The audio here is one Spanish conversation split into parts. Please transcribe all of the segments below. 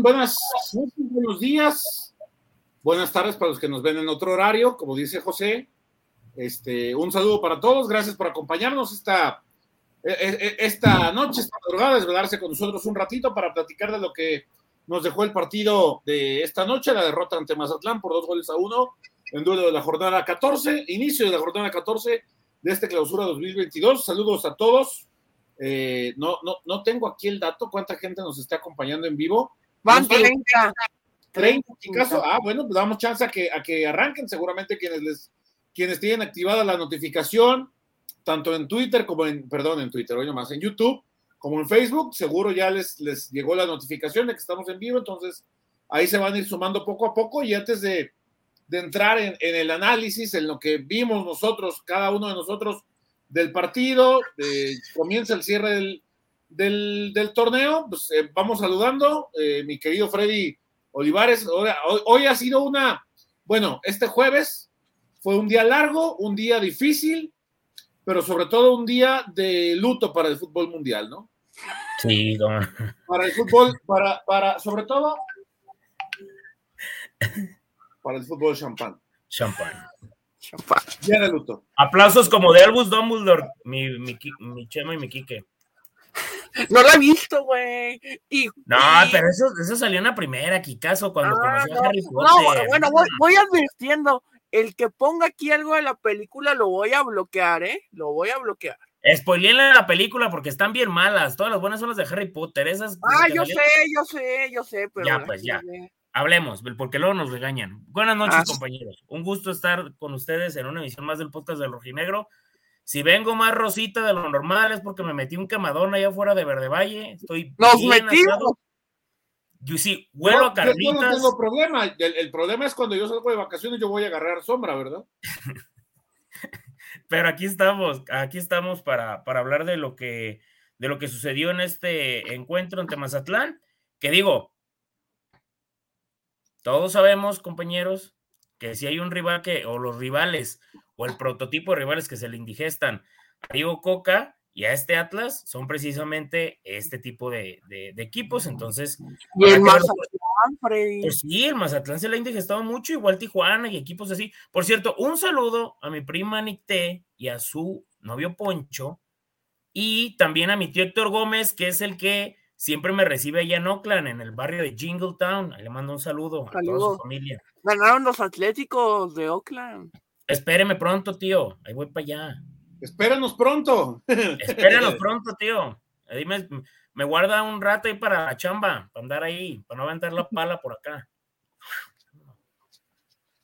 Buenas, buenos días. Buenas tardes para los que nos ven en otro horario, como dice José. Este, un saludo para todos. Gracias por acompañarnos esta, e, e, e, esta noche, esta madrugada, desvelarse con nosotros un ratito para platicar de lo que nos dejó el partido de esta noche, la derrota ante Mazatlán por dos goles a uno en duelo de la jornada 14, inicio de la jornada 14 de este clausura 2022. Saludos a todos. Eh, no, no, no tengo aquí el dato, cuánta gente nos está acompañando en vivo. Van 30. 30 caso. Ah, bueno, pues damos chance a que, a que arranquen seguramente quienes les, quienes tienen activada la notificación, tanto en Twitter como en, perdón, en Twitter, hoy nomás, en YouTube como en Facebook, seguro ya les, les llegó la notificación de que estamos en vivo, entonces ahí se van a ir sumando poco a poco y antes de, entrar en, el análisis, en lo que vimos nosotros, cada uno de nosotros del partido, comienza el cierre del, torneo, pues eh, vamos saludando, eh, mi querido Freddy Olivares, hoy, hoy ha sido una, bueno, este jueves fue un día largo, un día difícil, pero sobre todo un día de luto para el fútbol mundial, ¿no? Sí, Para el fútbol, para, para, sobre todo, para el fútbol champán. Champán. Champán. Día de luto. Aplausos como de Albus Dumbledore, mi, mi, mi Chema y mi Quique. No la he visto, güey. no, pero eso, eso salió en la primera, Kikazo, cuando ah, conoció a Harry Potter. No, bueno, voy, voy advirtiendo el que ponga aquí algo de la película lo voy a bloquear, ¿eh? Lo voy a bloquear. Spoilenle la película porque están bien malas. Todas las buenas son las de Harry Potter. Esas ah, yo sé, yo sé, yo sé, pero. Ya, pues ya. Hablemos, porque luego nos regañan. Buenas noches, ah, compañeros. Un gusto estar con ustedes en una emisión más del podcast del Rojinegro. Si vengo más rosita de lo normal es porque me metí un quemadón allá afuera de Verde Valle. Estoy Nos metimos. Yo sí, huelo a carnitas. Yo no tengo problema. El, problema es cuando yo salgo de vacaciones, yo voy a agarrar sombra, ¿verdad? Pero aquí estamos, aquí estamos para, para hablar de lo que de lo que sucedió en este encuentro ante Mazatlán, que digo, todos sabemos, compañeros, que si hay un rival que, o los rivales, o el prototipo de rivales que se le indigestan a Diego Coca, y a este Atlas son precisamente este tipo de, equipos. Entonces, y el Mazatlán, Freddy. Pues sí, el Mazatlán se le ha indigestado mucho, igual Tijuana y equipos así. Por cierto, un saludo a mi prima Nicté y a su novio Poncho, y también a mi tío Héctor Gómez, que es el que siempre me recibe allá en Oakland, en el barrio de Jingletown. le mando un saludo, a toda su familia. Ganaron los Atléticos de Oakland. Espéreme pronto, tío. Ahí voy para allá. Espéranos pronto. Espéranos pronto, tío. Dime, me guarda un rato ahí para la chamba, para andar ahí, para no aventar la pala por acá.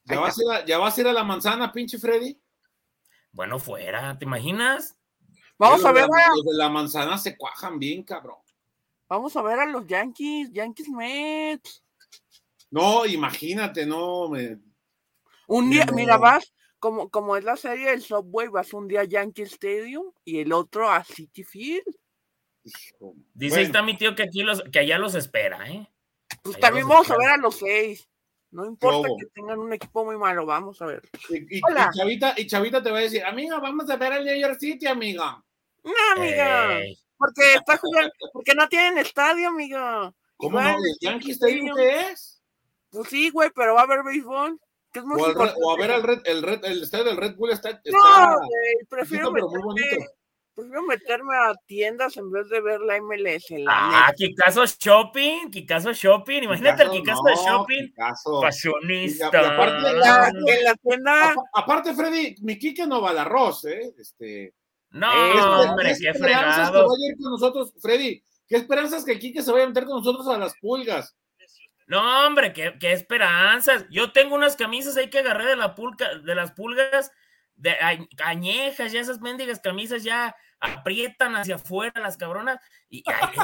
¿Ya vas, a ir a, ¿Ya vas a ir a la manzana, pinche Freddy? Bueno, fuera, ¿te imaginas? Vamos a ver. Los de la manzana se cuajan bien, cabrón. Vamos a ver a los Yankees, Yankees Mets. No, imagínate, no. Me... Un día, mira, vas, como, como es la serie del Subway, vas un día a Yankee Stadium y el otro a City Field. Dice está mi tío que aquí los, que allá los espera, ¿eh? Pues también vamos a ver a los seis. No importa que tengan un equipo muy malo, vamos a ver. Y, Chavita, y Chavita te va a decir, amiga, vamos a ver al New York City, amiga. No, amiga. Porque está jugando, porque no tienen estadio, amiga. ¿Cómo no? ¿El Yankee Stadium qué es? Pues sí, güey, pero va a haber béisbol o, a ver el, red, el, red, el estadio del Red Bull está. está no, prefiero, meterme, prefiero meterme a tiendas en vez de ver la MLS. La ah, caso Shopping, caso Shopping. Imagínate el Kikazo de Shopping. Fashionista. aparte, la, en la tienda. aparte, Freddy, mi Kike no va al arroz, ¿eh? Este. No, hombre, qué fregado. Que vaya a ir con nosotros, Freddy, ¿qué esperanzas que el Kike se vaya a meter con nosotros a las pulgas? No, hombre, qué, qué, esperanzas. Yo tengo unas camisas ahí que agarré de, la pulga, de las pulgas de añejas, ya esas mendigas camisas ya aprietan hacia afuera las cabronas. Y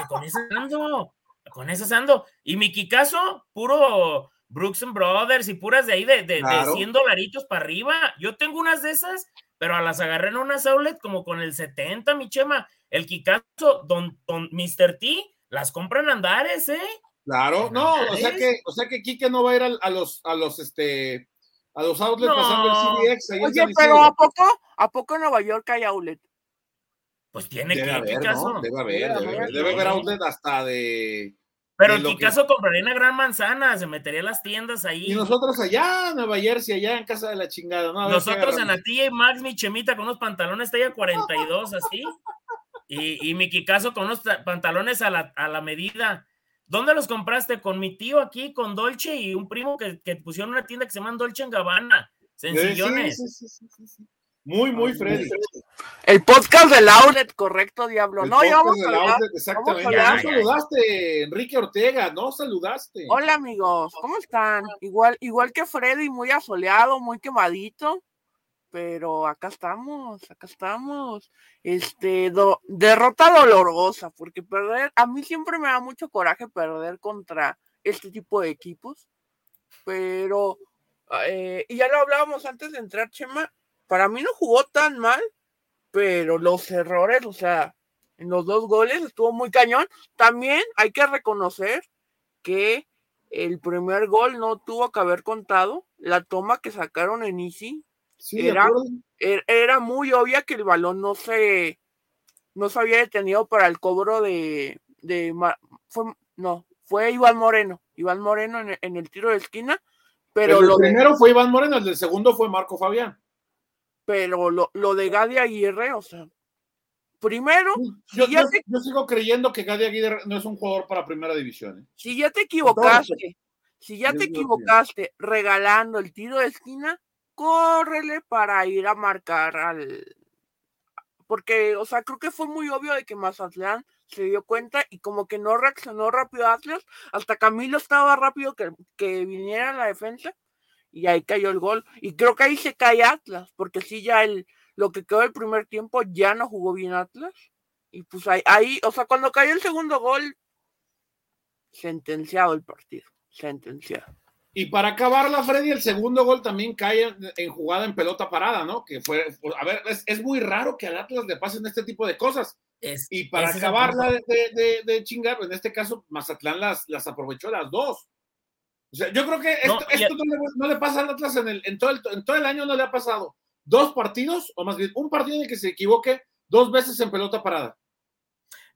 con esas ando, con esas ando. Y mi Kikazo, puro Brooks and Brothers y puras de ahí de, de, 100 dolaritos para arriba. Yo tengo unas de esas, pero a las agarré en unas outlet como con el 70, mi chema. El Kikazo, don, don Mr. T, las compran andares, ¿eh? Claro, no, o sea que, o sea que Kike no va a ir a, los, a los, este, a los outlets pasando el CBX. Oye, pero ¿a poco, ¿a poco en Nueva York hay outlet? Pues tiene que haber, ¿no? Debe haber, debe, haber, debe haber outlet hasta de. Pero en mi caso compraría una gran manzana, se metería a las tiendas ahí. Y nosotros allá, en Nueva Jersey, allá en casa de la chingada, ¿no? nosotros en la tía y Max, mi chemita, con unos pantalones talla 42, así. Y, y mi Kikazo con unos pantalones a la, a la medida. ¿Dónde los compraste? Con mi tío aquí, con Dolce y un primo que, que pusieron una tienda que se llama Dolce en Gabbana. Sencillones. Sí, sí, sí, muy, muy Freddy. El podcast del outlet, correcto, Diablo. no, ya vamos a outlet, exactamente. no saludaste, Enrique Ortega, no saludaste. Hola, amigos, ¿cómo están? Igual, igual que Freddy, muy asoleado, muy quemadito. Pero acá estamos, acá estamos. Este, derrota dolorosa, porque perder, a mí siempre me da mucho coraje perder contra este tipo de equipos. Pero, eh, y ya lo hablábamos antes de entrar, Chema, para mí no jugó tan mal, pero los errores, o sea, en los dos goles estuvo muy cañón. También hay que reconocer que el primer gol no tuvo que haber contado. La toma que sacaron en Easy era, er, era, muy obvia que el balón no se, no se había detenido para el cobro de, de fue, no, fue Iván Moreno, Iván Moreno en, el tiro de esquina. Pero, lo primero fue Iván Moreno, el segundo fue Marco Fabián pero lo, lo de Gadi Aguirre, o sea, primero. Yo, yo, sigo creyendo que Gadi Aguirre no es un jugador para primera división. ¿eh? Si ya te equivocaste, si ya te equivocaste regalando el tiro de esquina, córrele para ir a marcar al. Porque, o sea, creo que fue muy obvio de que Mazatlán se dio cuenta y como que no reaccionó rápido Atlas, hasta Camilo estaba rápido que, que viniera la defensa y ahí cayó el gol. Y creo que ahí se cae Atlas, porque sí, ya el, lo que quedó el primer tiempo ya no jugó bien Atlas. Y pues ahí, ahí, o sea, cuando cayó el segundo gol, sentenciado el partido, sentenciado. Y para acabarla, Freddy, el segundo gol también cae en, jugada en pelota parada, ¿no? Que fue, a ver, es, muy raro que al Atlas le pasen este tipo de cosas. y para acabarla de, de, chingar, en este caso, Mazatlán las, las aprovechó las dos. O sea, yo creo que esto no, le, pasa al Atlas en, el, en, todo el, en todo el año, no le ha pasado dos partidos, o más bien un partido en el que se equivoque dos veces en pelota parada.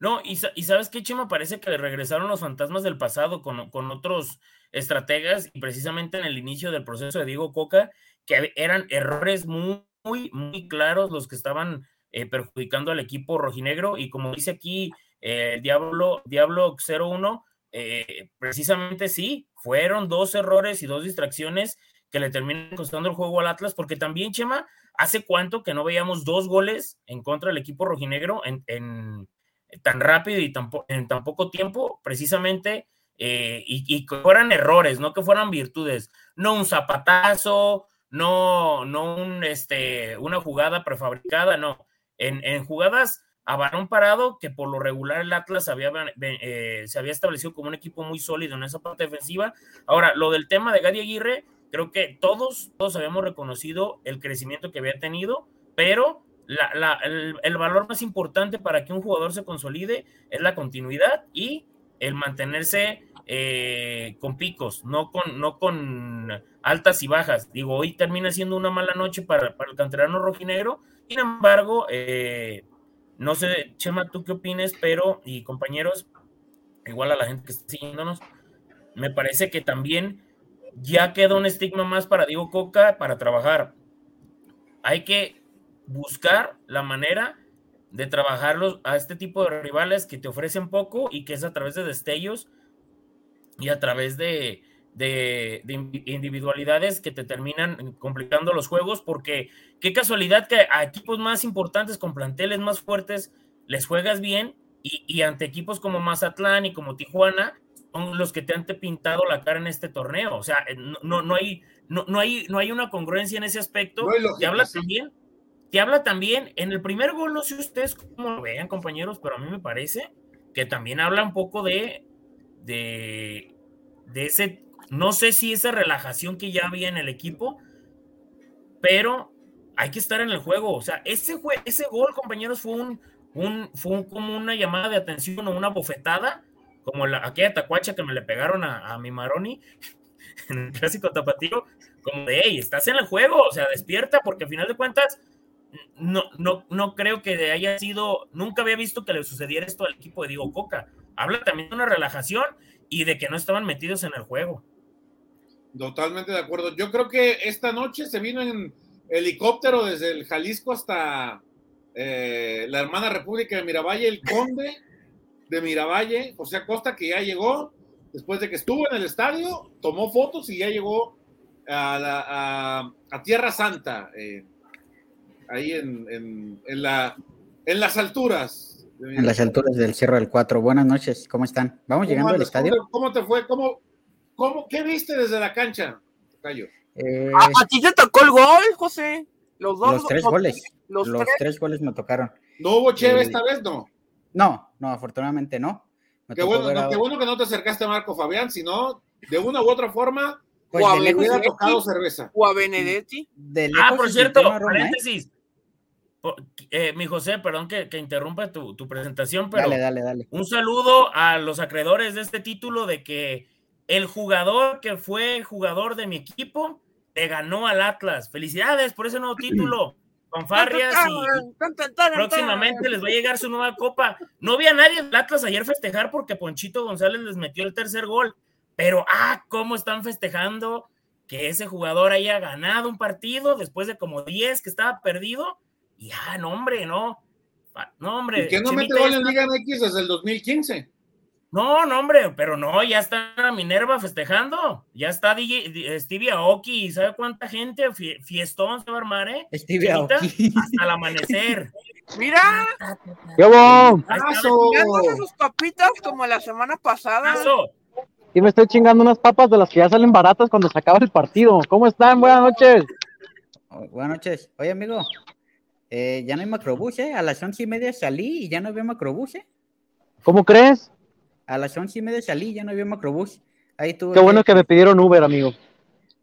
No, y, y sabes qué, Chema, parece que le regresaron los fantasmas del pasado con, con otros estrategas y precisamente en el inicio del proceso de Diego Coca, que eran errores muy, muy, claros los que estaban eh, perjudicando al equipo rojinegro y como dice aquí eh, Diablo, Diablo 01, eh, precisamente sí, fueron dos errores y dos distracciones que le terminan costando el juego al Atlas, porque también, Chema, hace cuánto que no veíamos dos goles en contra del equipo rojinegro en, tan rápido y en tan poco tiempo, precisamente, eh, y, que fueran errores, no que fueran virtudes, no un zapatazo, no, no un, este, una jugada prefabricada, no, en, en jugadas a balón parado, que por lo regular el Atlas había, eh, se había establecido como un equipo muy sólido en esa parte defensiva. Ahora, lo del tema de Gadi Aguirre, creo que todos, todos habíamos reconocido el crecimiento que había tenido, pero el, valor más importante para que un jugador se consolide es la continuidad y el mantenerse eh, con picos, no con, no con altas y bajas. Digo, hoy termina siendo una mala noche para, para el canterano rojinegro, sin embargo, eh, no sé, Chema, tú qué opines, pero, y compañeros, igual a la gente que está siguiéndonos, me parece que también ya queda un estigma más para Diego Coca para trabajar. Hay que buscar la manera de trabajarlos a este tipo de rivales que te ofrecen poco y que es a través de destellos y a través de, de, individualidades que te terminan complicando los juegos, porque qué casualidad que a equipos más importantes con planteles más fuertes les juegas bien y, ante equipos como Mazatlán y como Tijuana son los que te han pintado la cara en este torneo. O sea, eh, no, no, hay, no, no, hay, no hay una congruencia en ese aspecto. te habla también, te habla también, en el primer gol, no sé ustedes cómo lo vean, compañeros, pero a mí me parece que también habla un poco de, de, ese no sé si esa relajación que ya había en el equipo, pero hay que estar en el juego. O sea, ese, ese gol, compañeros, fue un, un, fue como una llamada de atención o una bofetada, como la, aquella tacuacha que me le pegaron a, mi Maroni en el clásico tapatío, como de, hey, estás en el juego, o sea, despierta, porque al final de cuentas, no, no, no creo que haya sido, nunca había visto que le sucediera esto al equipo de Diego Coca. Habla también de una relajación y de que no estaban metidos en el juego. Totalmente de acuerdo. Yo creo que esta noche se vino en helicóptero desde el Jalisco hasta eh, la hermana República de Miravalle, el conde de Miravalle, José Acosta, que ya llegó después de que estuvo en el estadio, tomó fotos y ya llegó a, Tierra Santa, eh, ahí en, la, en las alturas. En las alturas del Cerro del Cuatro. Buenas noches, ¿cómo están? ¿Vamos llegando al estadio? ¿Cómo te fue? ¿Cómo, cómo, ¿Qué viste desde la cancha, Cayo? Eh, a, ti te tocó el gol, José. Los dos. Los tres goles. Los, tres. goles me tocaron. ¿No hubo Cheve eh, esta vez, no? No, no, afortunadamente no. Qué bueno, qué bueno, que no te acercaste a Marco Fabián, sino de una u otra forma pues o le hubiera tocado cerveza. O a Benedetti. ah, por cierto, ¿eh? paréntesis. Eh, mi José, perdón que, que interrumpa tu, tu, presentación, pero dale, dale, dale. un saludo a los acreedores de este título de que el jugador que fue jugador de mi equipo le ganó al Atlas. Felicidades por ese nuevo título. Fanfarrias y próximamente les va a llegar su nueva copa. No vi a nadie en Atlas ayer festejar porque Ponchito González les metió el tercer gol. Pero, ah, cómo están festejando que ese jugador haya ganado un partido después de como 10 que estaba perdido. Y, ah, no, hombre, no. No, hombre. ¿Y que no mete gol en Liga MX desde el 2015? No, no, hombre, pero no, ya está Minerva festejando. Ya está DJ, Stevie Aoki, ¿sabe cuánta gente? Fiestón se va a armar, ¿eh? Stevie Aoki. Hasta el amanecer. Mira. ¡Qué bon! sus papitas como la semana pasada. Y me estoy chingando unas papas de las que ya salen baratas cuando se acaba el partido. ¿Cómo están? Buenas noches. Buenas noches. Oye, amigo, eh, ya no hay macrobús, ¿eh? A las once y media salí y ya no había macrobús, ¿eh? ¿Cómo crees? A las once y media salí y ya no había macrobús. Ahí tuve Qué bueno que me pidieron Uber, amigo.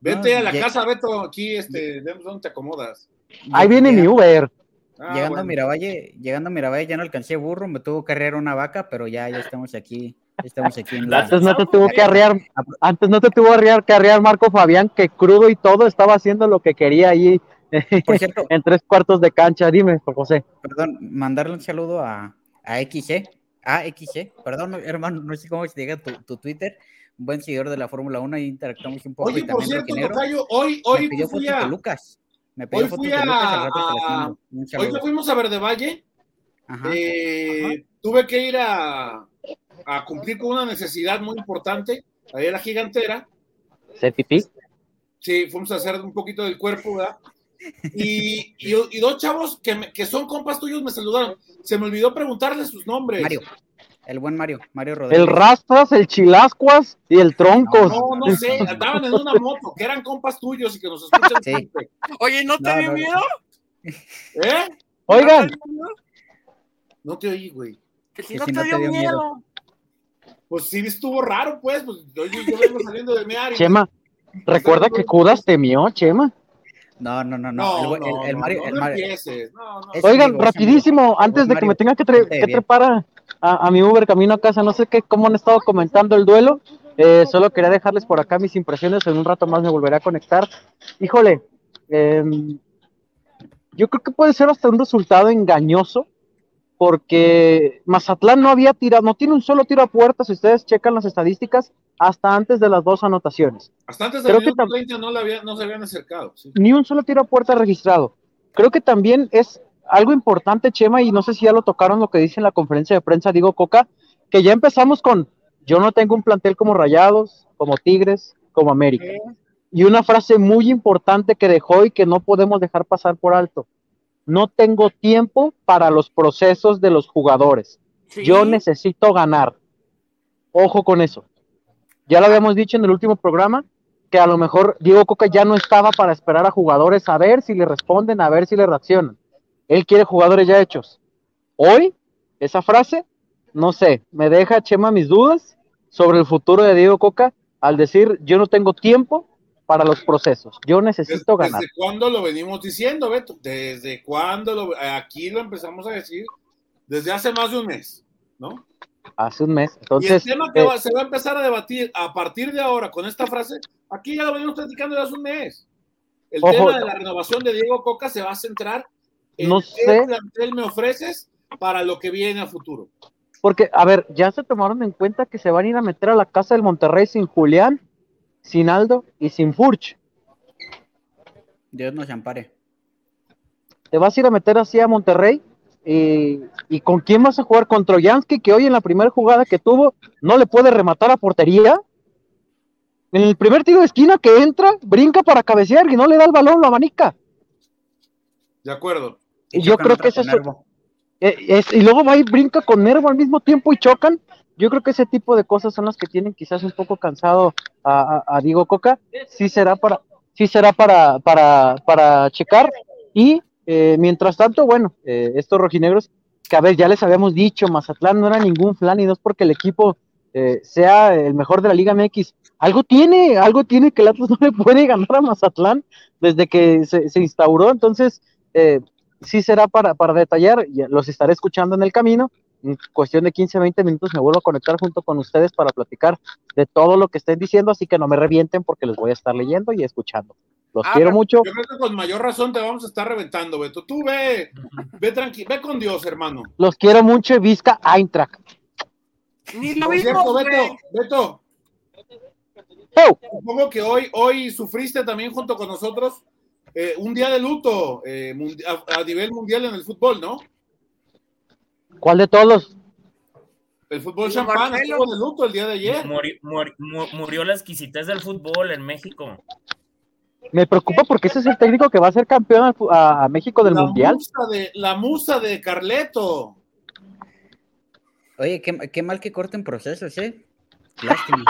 Vete a la casa, Beto, aquí, este, ¿dónde te acomodas? Ahí viene mi Uber. Ah, llegando a Miravalle, llegando a Miravalle ya no alcancé burro, me tuvo que arrear una vaca, pero ya, ya estamos aquí Estamos aquí en Antes no te tuvo que arrear, antes no te tuvo que arrear Marco Fabián, que crudo y todo estaba haciendo lo que quería ahí en tres cuartos de cancha. Dime, José. Perdón, mandarle un saludo a, a XC, a XC, perdón, hermano, no sé cómo se diga tu, tu Twitter, un buen seguidor de la Fórmula 1 y interactuamos un poco. Oye, por cierto, hoy, hoy me fui a... Lucas. Me hoy fui a... Hoy fuimos a Verde Valle. Eh, tuve que ir a, a cumplir con una necesidad muy importante, ahí la gigantera. ¿Se pipí? Sí, fuimos a hacer un poquito del cuerpo, ¿verdad? Y, y, dos chavos que, que, son compas tuyos me saludaron. Se me olvidó preguntarles sus nombres. Mario, el buen Mario, Mario Rodríguez. El Rastras, el Chilascuas y el Troncos. No, no, sé, andaban en una moto, que eran compas tuyos y que nos escuchan. Sí. Oye, ¿no te dio miedo? ¿Eh? Oigan. No te oí, güey. Que si, no, te, dio, miedo pues sí estuvo raro, pues, pues yo, yo vengo saliendo de mi área. Chema, recuerda que Judas temió, Chema. No, no, no, no. el, Mario, el Mario. Oigan, rapidísimo, antes de que me tenga que, trepar a, mi Uber camino a casa, no sé qué, cómo han estado comentando el duelo. Eh, solo quería dejarles por acá mis impresiones. En un rato más me volveré a conectar. Híjole, em, yo creo que puede ser hasta un resultado engañoso porque Mazatlán no había tirado, no tiene un solo tiro a puerta, si ustedes checan las estadísticas, hasta antes de las dos anotaciones. Hasta antes de los 30 no, no, se habían acercado. Ni un solo tiro a puerta registrado. Creo que también es algo importante, Chema, y no sé si ya lo tocaron lo que dice en la conferencia de prensa, digo Coca, que ya empezamos con, yo no tengo un plantel como Rayados, como Tigres, como América. Y una frase muy importante que dejó y que no podemos dejar pasar por alto no tengo tiempo para los procesos de los jugadores. Yo necesito ganar. Ojo con eso. Ya lo habíamos dicho en el último programa, que a lo mejor Diego Coca ya no estaba para esperar a jugadores a ver si le responden, a ver si le reaccionan. Él quiere jugadores ya hechos. Hoy, esa frase, no sé, me deja Chema mis dudas sobre el futuro de Diego Coca al decir yo no tengo tiempo para los procesos. Yo necesito ganar. ¿Desde cuándo lo venimos diciendo, Beto? ¿Desde cuándo lo, aquí lo empezamos a decir? Desde hace más de un mes, ¿no? Hace un mes. Entonces, y el tema que eh, se va a empezar a debatir a partir de ahora con esta frase, aquí ya lo venimos platicando desde hace un mes. El tema de la renovación de Diego Coca se va a centrar en no qué plantel me ofreces para lo que viene a futuro. Porque, a ver, ya se tomaron en cuenta que se van a ir a meter a la casa del Monterrey sin Julián, sin Aldo y sin Furch. Dios nos ampare. Te vas a ir a meter así a Monterrey. Y, y con quién vas a jugar? Con Troyansky, que hoy en la primera jugada que tuvo no le puede rematar a portería. En el primer tiro de esquina que entra, brinca para cabecear y no le da el balón, lo abanica. De acuerdo. Y yo creo que eso es, eh, es, y luego va y brinca con Nervo al mismo tiempo y chocan. Yo creo que ese tipo de cosas son las que tienen quizás un poco cansado a, a, Diego Coca. Sí será para, sí será para, para, para checar. Y eh, mientras tanto, bueno, eh, estos rojinegros, que a ver, ya les habíamos dicho, Mazatlán no era ningún flan y no es porque el equipo eh, sea el mejor de la Liga MX. Algo tiene, algo tiene que el Atlas no le puede ganar a Mazatlán desde que se, se instauró. Entonces, eh, sí será para, para detallar, los estaré escuchando en el camino. En cuestión de 15, 20 minutos me vuelvo a conectar junto con ustedes para platicar de todo lo que estén diciendo, así que no me revienten porque les voy a estar leyendo y escuchando. Los Ah, quiero mucho. Yo creo que con mayor razón te vamos a estar reventando, Beto. Tú ve, ve tranquilo, ve con Dios, hermano. Los quiero mucho y Vizca Eintracht. Ni lo Por mismo. Beto, Beto, ¡Oh! supongo que hoy, hoy sufriste también junto con nosotros eh, un día de luto eh, a, a nivel mundial en el fútbol, ¿no? ¿Cuál de todos? El fútbol Sí, champán Marcelo. estuvo de luto el día de ayer. Murió, murió- mu- murió la exquisitez del fútbol en México. Me preocupa porque ese es el técnico que va a ser campeón a, a México del la Mundial. Musa de, la musa de Carleto. Oye, qué, qué mal que corten procesos, ¿eh? Lástima.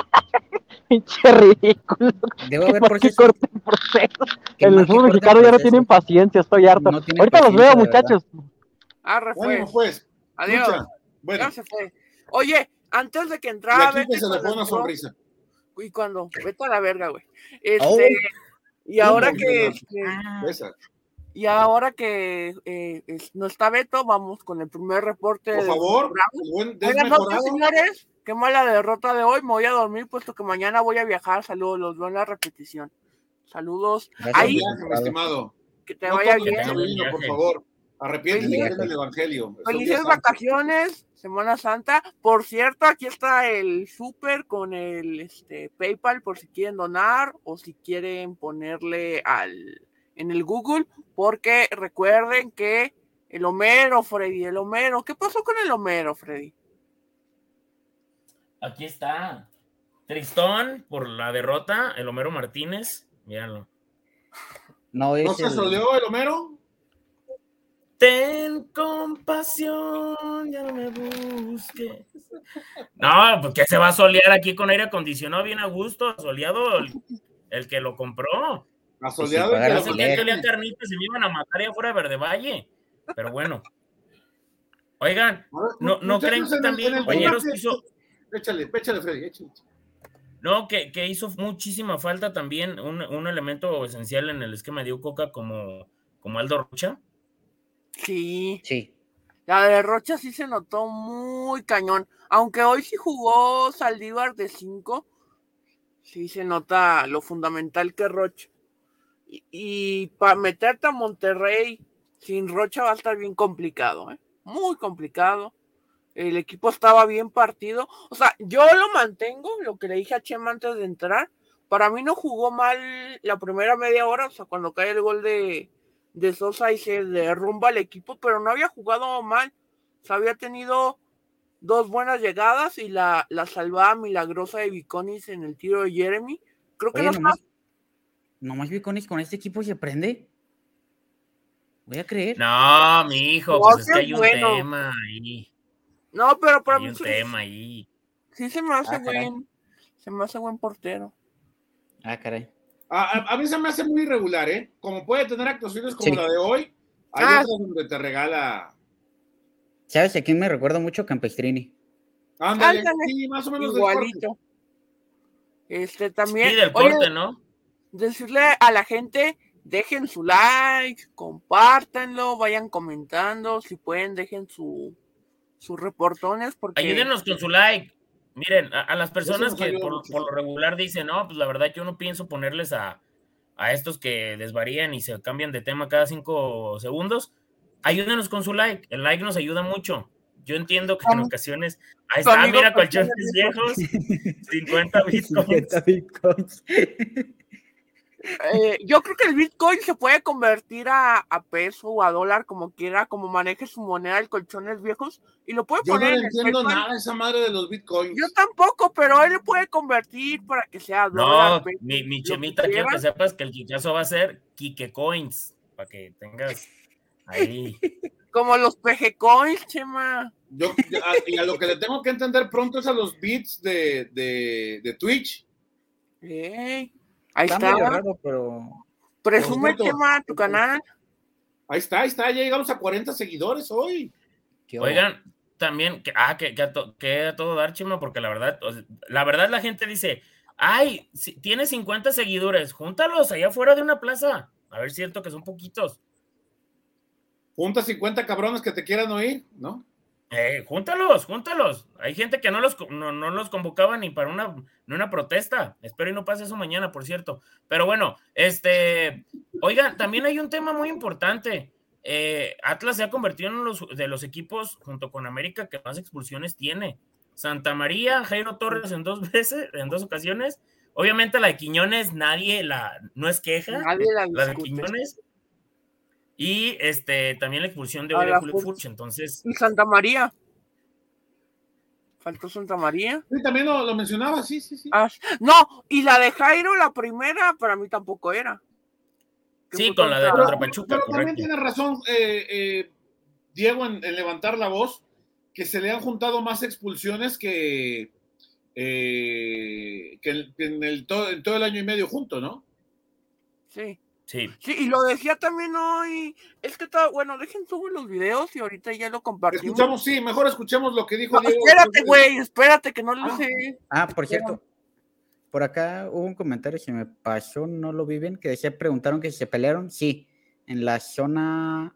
Pinche ridículo. Qué haber mal que procesos. corten procesos. el fútbol mexicano ya no procesos. tienen paciencia, estoy harto. No Ahorita los veo, muchachos. Arre, Bueno, pues. Adiós. escucha. Bueno, Ya se fue. Oye, antes de que y entrara, aquí que vete se le con fue el una pro- sonrisa. Y cuando, vete a la verga, güey. Este, Oh. y ahora ¿Cómo, que, este, y ahora que eh, es- no está Beto, vamos con el primer reporte. por favor, Bravo. el buen Oigan, no, desmejorado. señores, qué mala derrota de hoy. Me voy a dormir, puesto que mañana voy a viajar. Saludos, los veo en la repetición. Saludos. Gracias, Ahí, estimado. que te No vaya bien. por favor. Arrepiéntete del evangelio. Felices vacaciones, Semana Santa. Por cierto, aquí está el super con el este, PayPal por si quieren donar o si quieren ponerle al en el Google, porque recuerden que el Homero, Freddy, el Homero, ¿qué pasó con el Homero, Freddy? Aquí está. Tristón por la derrota, el Homero Martínez. Míralo. No, es ¿No se el- soleó el Homero? Ten compasión, ya no me busques. No, pues que se va a solear aquí con aire acondicionado bien a gusto, soleado el, el que lo compró. Asoleado Sí, y pagar que olía carnitas y me iban a matar allá afuera de Verde Valle. Pero bueno. Oigan, A ver, ¿no, no creen que el- también, el compañeros, que hizo, Échale, échale, Freddy, échale. no, que, que hizo muchísima falta también un, un elemento esencial en el esquema de Coca como, como Aldo Rocha? Sí, Sí. la de Rocha sí se notó muy cañón. Aunque hoy sí jugó Saldívar de 5, sí se nota lo fundamental que Rocha. Y, y para meterte a Monterrey sin Rocha va a estar bien complicado, ¿eh? Muy complicado. El equipo estaba bien partido. O sea, yo lo mantengo, lo que le dije a Chema antes de entrar. Para mí no jugó mal la primera media hora, o sea, cuando cae el gol de, de Sosa y se derrumba el equipo, pero no había jugado mal. O sea, había tenido dos buenas llegadas y la, la salvada milagrosa de Viconis en el tiro de Jeremy. Creo que Oye, no nomás, nomás Viconis con este equipo se prende. Voy a creer. No, mi hijo, No, pues es que hay un bueno. tema ahí. No, pero para Hay mí un sí, tema ahí. sí se me hace Ah, caray. buen, se me hace buen portero. Ah, caray. A, a- a mí se me hace muy irregular, ¿eh? Como puede tener actuaciones como Sí. la de hoy, hay Ah. otras donde te regala. ¿Sabes a quién me recuerda mucho? Campestrini. Ándale, Ándale. sí, más o menos. Igualito. Este también. Sí, del Oye, corte, ¿no? decirle a la gente, dejen su like, compártanlo, vayan comentando, si pueden, dejen su sus reportones porque Ayúdenos con su like. Miren, a, a las personas que por, lo regular dicen, no, pues la verdad yo no pienso ponerles a, a estos que desvarían y se cambian de tema cada cinco segundos. Ayúdenos con su like. El like nos ayuda mucho. yo entiendo que en ocasiones. Ahí está, mira, colchones viejos, 50 bitcoins. Eh, yo creo que el Bitcoin se puede convertir a, peso o a dólar, como quiera, como maneje su moneda de colchones viejos, y lo puede poner. Yo no entiendo nada esa madre de los Bitcoins. Yo tampoco, pero él le puede convertir para que sea dólar. No, mi, mi chemita, quiero que sepas que el Kikazo va a ser Kike Coins, para que tengas ahí. Como los PG Coins, Chema. Yo, y a lo que le tengo que entender pronto es a los bits de, de, de Twitch. Ahí está. pero... Presume, Chema, tu canal. Ahí está, ahí está. Ya llegamos a 40 seguidores hoy. Oigan, también, que, ah, que, que, a todo dar, Chema, porque la verdad, la verdad la gente dice, ay, si, tiene 50 seguidores, júntalos allá afuera de una plaza. A ver, cierto que son poquitos. Junta 50 cabrones que te quieran oír, ¿no? Eh, júntalos, júntalos. Hay gente que no los, no, los convocaba ni para una, una protesta. Espero y no pase eso mañana, por cierto. Pero bueno, este, oigan, también hay un tema muy importante. Eh, Atlas se ha convertido en uno de los equipos, junto con América, que más expulsiones tiene. Santa María, Jairo Torres en dos veces, en dos ocasiones. Obviamente la de Quiñones, nadie la, no es queja. Nadie la, la de Quiñones y este, también la expulsión de Julio Furch, entonces. Y Santa María. Faltó Santa María. Sí, también lo, mencionaba, sí, sí, sí. Ah, no, y la de Jairo, la primera, para mí tampoco era. Sí, con la de contra Pachuca. Pero, también tiene razón eh, eh, Diego en, levantar la voz, que se le han juntado más expulsiones que, eh, que, en, el, todo, en todo el año y medio junto, ¿no? Sí. Sí. Sí, y lo decía también hoy. Es que está, bueno, dejen subir los videos y ahorita ya lo compartimos. Escuchamos, sí, mejor escuchemos lo que dijo Diego. Espérate, güey, espérate que no lo ah. sé. Ah, por cierto, por acá hubo un comentario, si me pasó, no lo vi bien, que decía, preguntaron que si se pelearon. Sí, en la zona,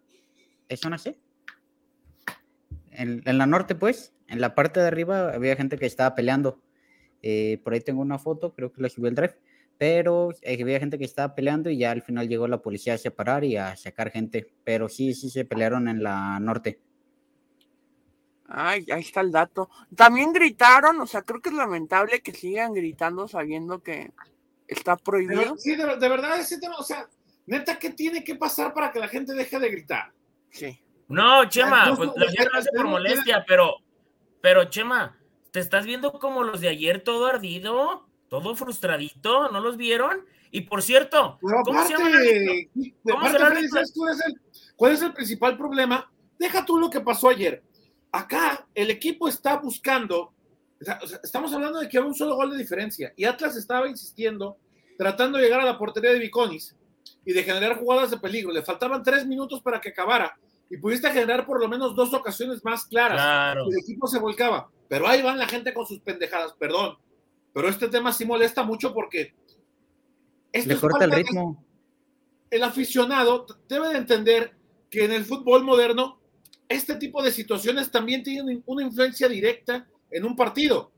¿es zona C? En, en la norte, pues, en la parte de arriba había gente que estaba peleando. Eh, por ahí tengo una foto, creo que la subí el drive pero eh, había gente que estaba peleando y ya al final llegó la policía a separar y a sacar gente, pero sí, sí se pelearon en la norte. Ay, ahí está el dato. También gritaron, o sea, creo que es lamentable que sigan gritando sabiendo que está prohibido. sí, de, verdad, ese tema, o sea, neta, ¿qué tiene que pasar para que la gente deje de gritar? Sí. No, Chema, pues la gente lo hace por molestia, pero, pero Chema, ¿te estás viendo como los de ayer todo ardido? Todo frustradito, ¿no los vieron? Y por cierto, ¿cómo se llama? ¿Cuál es el principal problema? Deja tú lo que pasó ayer. Acá el equipo está buscando, estamos hablando de que era un solo gol de diferencia y Atlas estaba insistiendo, tratando de llegar a la portería de Viconis y de generar jugadas de peligro. Le faltaban tres minutos para que acabara y pudiste generar por lo menos dos ocasiones más claras. El equipo se volcaba, pero ahí van la gente con sus pendejadas, perdón. Pero este tema sí molesta mucho porque... Le corta el ritmo. El aficionado debe de entender que en el fútbol moderno este tipo de situaciones también tienen una influencia directa en un partido.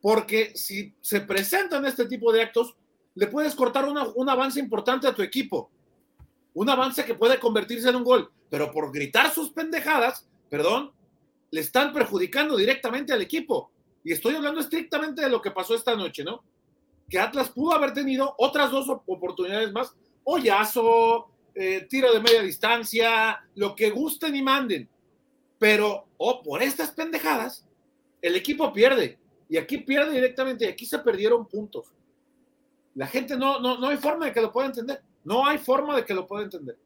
Porque si se presentan este tipo de actos, le puedes cortar un avance importante a tu equipo. Un avance que puede convertirse en un gol. Pero por gritar sus pendejadas, perdón, le están perjudicando directamente al equipo. Y estoy hablando estrictamente de lo que pasó esta noche, ¿no? Que Atlas pudo haber tenido otras dos oportunidades más. Hoyazo, eh, tiro de media distancia, lo que gusten y manden. Pero, oh, por estas pendejadas, el equipo pierde. Y aquí pierde directamente. Y aquí se perdieron puntos. La gente no, no, no hay forma de que lo pueda entender. No hay forma de que lo pueda entender.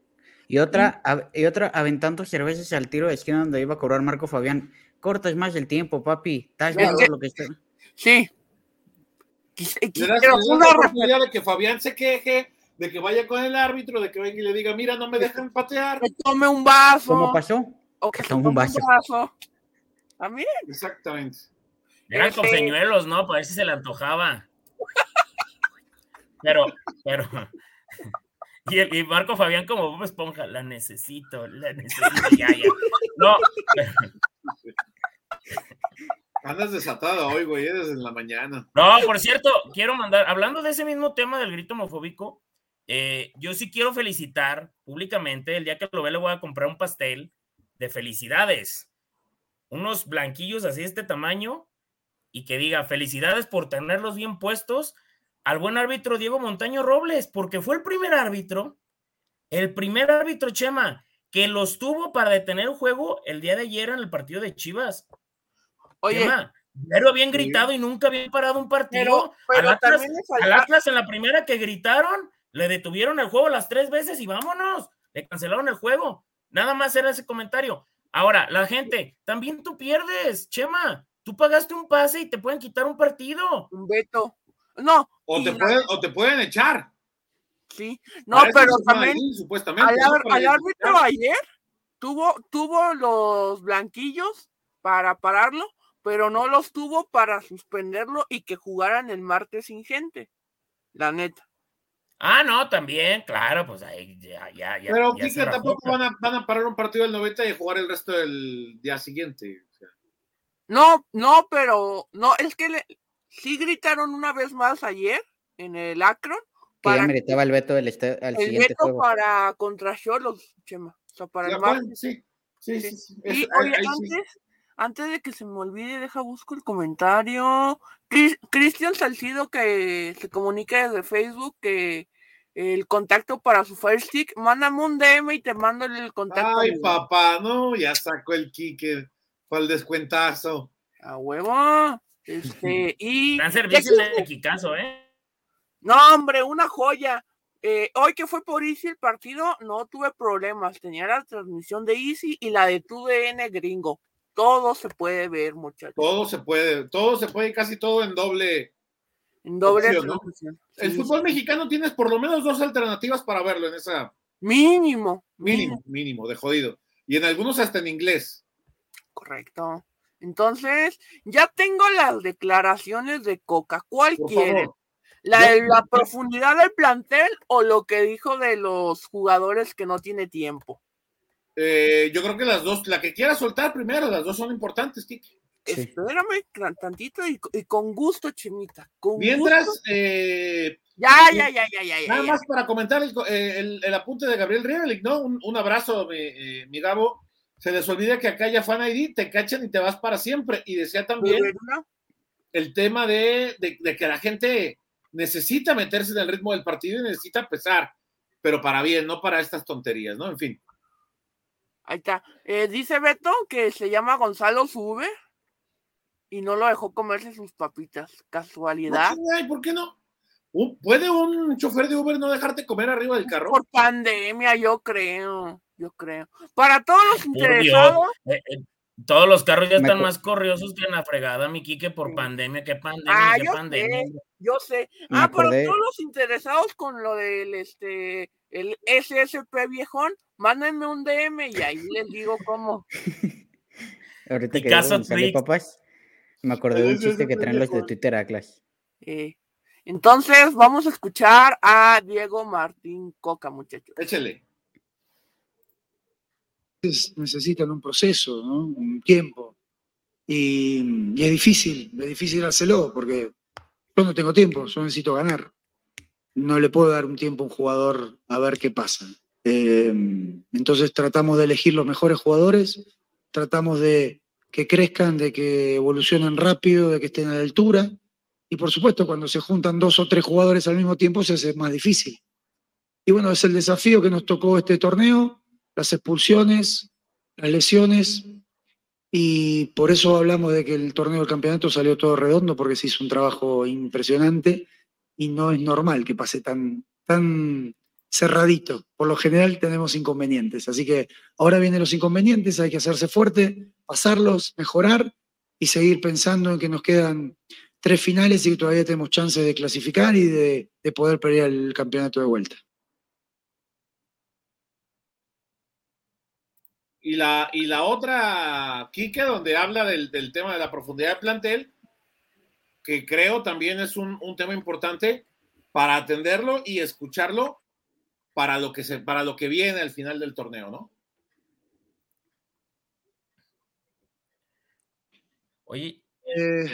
Y otra, y otra aventando cervezas al tiro de esquina donde iba a cobrar Marco Fabián cortas más el tiempo, papi. Estás viendo lo que está. Sí. Pero una oportunidad de que Fabián se queje, de que vaya con el árbitro, de que venga y le diga, mira, no me dejan patear. Que tome un vaso. ¿Cómo pasó? O que tome un vaso. A mí. Exactamente. Eran con señuelos, ¿no? Para ver si se le antojaba. Pero, pero. Y, el, Marco Fabián como Bob Esponja, la necesito, la necesito, ya, ya. No, pero, Andas desatado hoy, güey, desde la mañana. No, por cierto, quiero mandar, hablando de ese mismo tema del grito homofóbico, eh, yo sí quiero felicitar públicamente, el día que lo vea le voy a comprar un pastel de felicidades. unos blanquillos así de este tamaño y que diga felicidades por tenerlos bien puestos al buen árbitro Diego Montaño Robles, porque fue el primer árbitro, el primer árbitro Chema, que los tuvo para detener juego el día de ayer en el partido de Chivas. Oye, Chema, pero habían gritado y nunca habían parado un partido. Pero, al, Atlas, en la primera que gritaron, le detuvieron el juego las tres veces y vámonos, le cancelaron el juego. Nada más era ese comentario. Ahora, la gente, también tú pierdes, Chema. Tú pagaste un pase y te pueden quitar un partido. Un veto. No. O te, pueden, o te pueden echar. Sí. No, pero también. supuestamente, al, árbitro ayer tuvo, tuvo los blanquillos para pararlo, pero no los tuvo para suspenderlo y que jugaran el martes sin gente. La neta. Ah, no, también, claro, pues ahí ya, ya, ya. Pero ya tampoco van a, van a, parar un partido del 90 y jugar el resto del día siguiente. No, no, pero no, es que le, sí gritaron una vez más ayer en el Akron. Que ya meritaba el veto del este, al el siguiente veto para contra Cholos, Chema. O sea, para el martes. Sí, sí, sí. y, oye, antes, antes de que se me olvide, deja busco el comentario. Cristian Salcido que se comunica desde Facebook que el contacto para su Fire Stick, mándame un DM y te mando el contacto. Ay, papá, no, ya sacó el kicker para el descuentazo. A huevo. Este, y. Gran servicio de Kikazo, ¿eh? No, hombre, una joya. Eh, hoy que fue por Easy el partido, no tuve problemas. Tenía la transmisión de Easy y la de TUDN gringo. Todo se puede ver, muchachos. Todo se puede, todo se puede, casi todo en doble. En doble El fútbol mexicano tienes por lo menos dos alternativas para verlo en esa. Mínimo. Mínimo, mínimo, de jodido. Y en algunos hasta en inglés. Correcto. Entonces, ya tengo las declaraciones de Coca. ¿Cuál quiere? ¿La, ¿La profundidad del plantel o lo que dijo de los jugadores que no tiene tiempo? Eh, yo creo que las dos, la que quiera soltar primero, las dos son importantes, Kiki. Espérame tantito y, con gusto, Chimita. Mientras, eh, ya, ya, ya, ya, ya. Nada más para comentar el, eh, apunte de Gabriel Rivelic, ¿no? Un, abrazo, mi, Gabo. Se les olvida que acá ya Fan ID te cachan y te vas para siempre. Y decía también el tema de, de que la gente necesita meterse en el ritmo del partido y necesita pesar, pero para bien, no para estas tonterías, ¿no? En fin. Ahí está. Eh, dice Beto que se llama Gonzalo Sube y no lo dejó comerse sus papitas. Casualidad. ¿Por qué no? ¿Puede un chofer de Uber no dejarte comer arriba del carro? Por pandemia, yo creo. Yo creo. Para todos los interesados. Eh, eh, todos los carros ya están más corriosos que en la fregada, mi Quique, por pandemia. ¿Qué pandemia? Ah, yo pandemia? Sé, yo sé. ah, pero todos los interesados con lo del este el SSP viejón, mándenme un DM y ahí les digo cómo. Ahorita que caso papás, me acordé de un chiste que traen los de Twitter a Clash. Eh, entonces, vamos a escuchar a Diego Martín Coca, muchachos. Échale. Necesitan un proceso, ¿no? un tiempo. Y, y, es difícil, es difícil hacerlo porque yo no tengo tiempo, yo necesito ganar no le puedo dar un tiempo a un jugador a ver qué pasa. Eh, entonces tratamos de elegir los mejores jugadores, tratamos de que crezcan, de que evolucionen rápido, de que estén a la altura. Y por supuesto, cuando se juntan dos o tres jugadores al mismo tiempo se hace más difícil. Y bueno, es el desafío que nos tocó este torneo, las expulsiones, las lesiones. Y por eso hablamos de que el torneo del campeonato salió todo redondo, porque se hizo un trabajo impresionante y no es normal que pase tan, tan cerradito. Por lo general tenemos inconvenientes. Así que ahora vienen los inconvenientes, hay que hacerse fuerte, pasarlos, mejorar y seguir pensando en que nos quedan tres finales y que todavía tenemos chance de clasificar y de, poder pelear el campeonato de vuelta. Y la, y la otra, Kike, donde habla del, del tema de la profundidad del plantel, que creo también es un, tema importante para atenderlo y escucharlo para lo que se, para lo que viene al final del torneo, ¿no? Oye. Eh,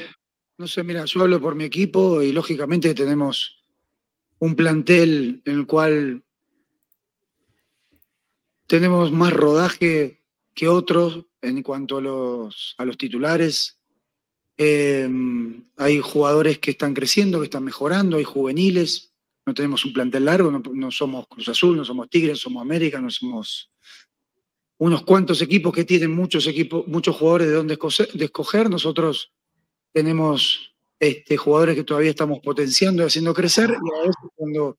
no sé, mira, yo hablo por mi equipo y lógicamente tenemos un plantel en el cual tenemos más rodaje que otros en cuanto a los, a los titulares. Eh, hay jugadores que están creciendo, que están mejorando, hay juveniles. No tenemos un plantel largo, no, somos Cruz Azul, no somos Tigres, somos América, no somos unos cuantos equipos que tienen muchos equipos, muchos jugadores de donde escoger. Nosotros tenemos este, jugadores que todavía estamos potenciando y haciendo crecer, y a veces cuando,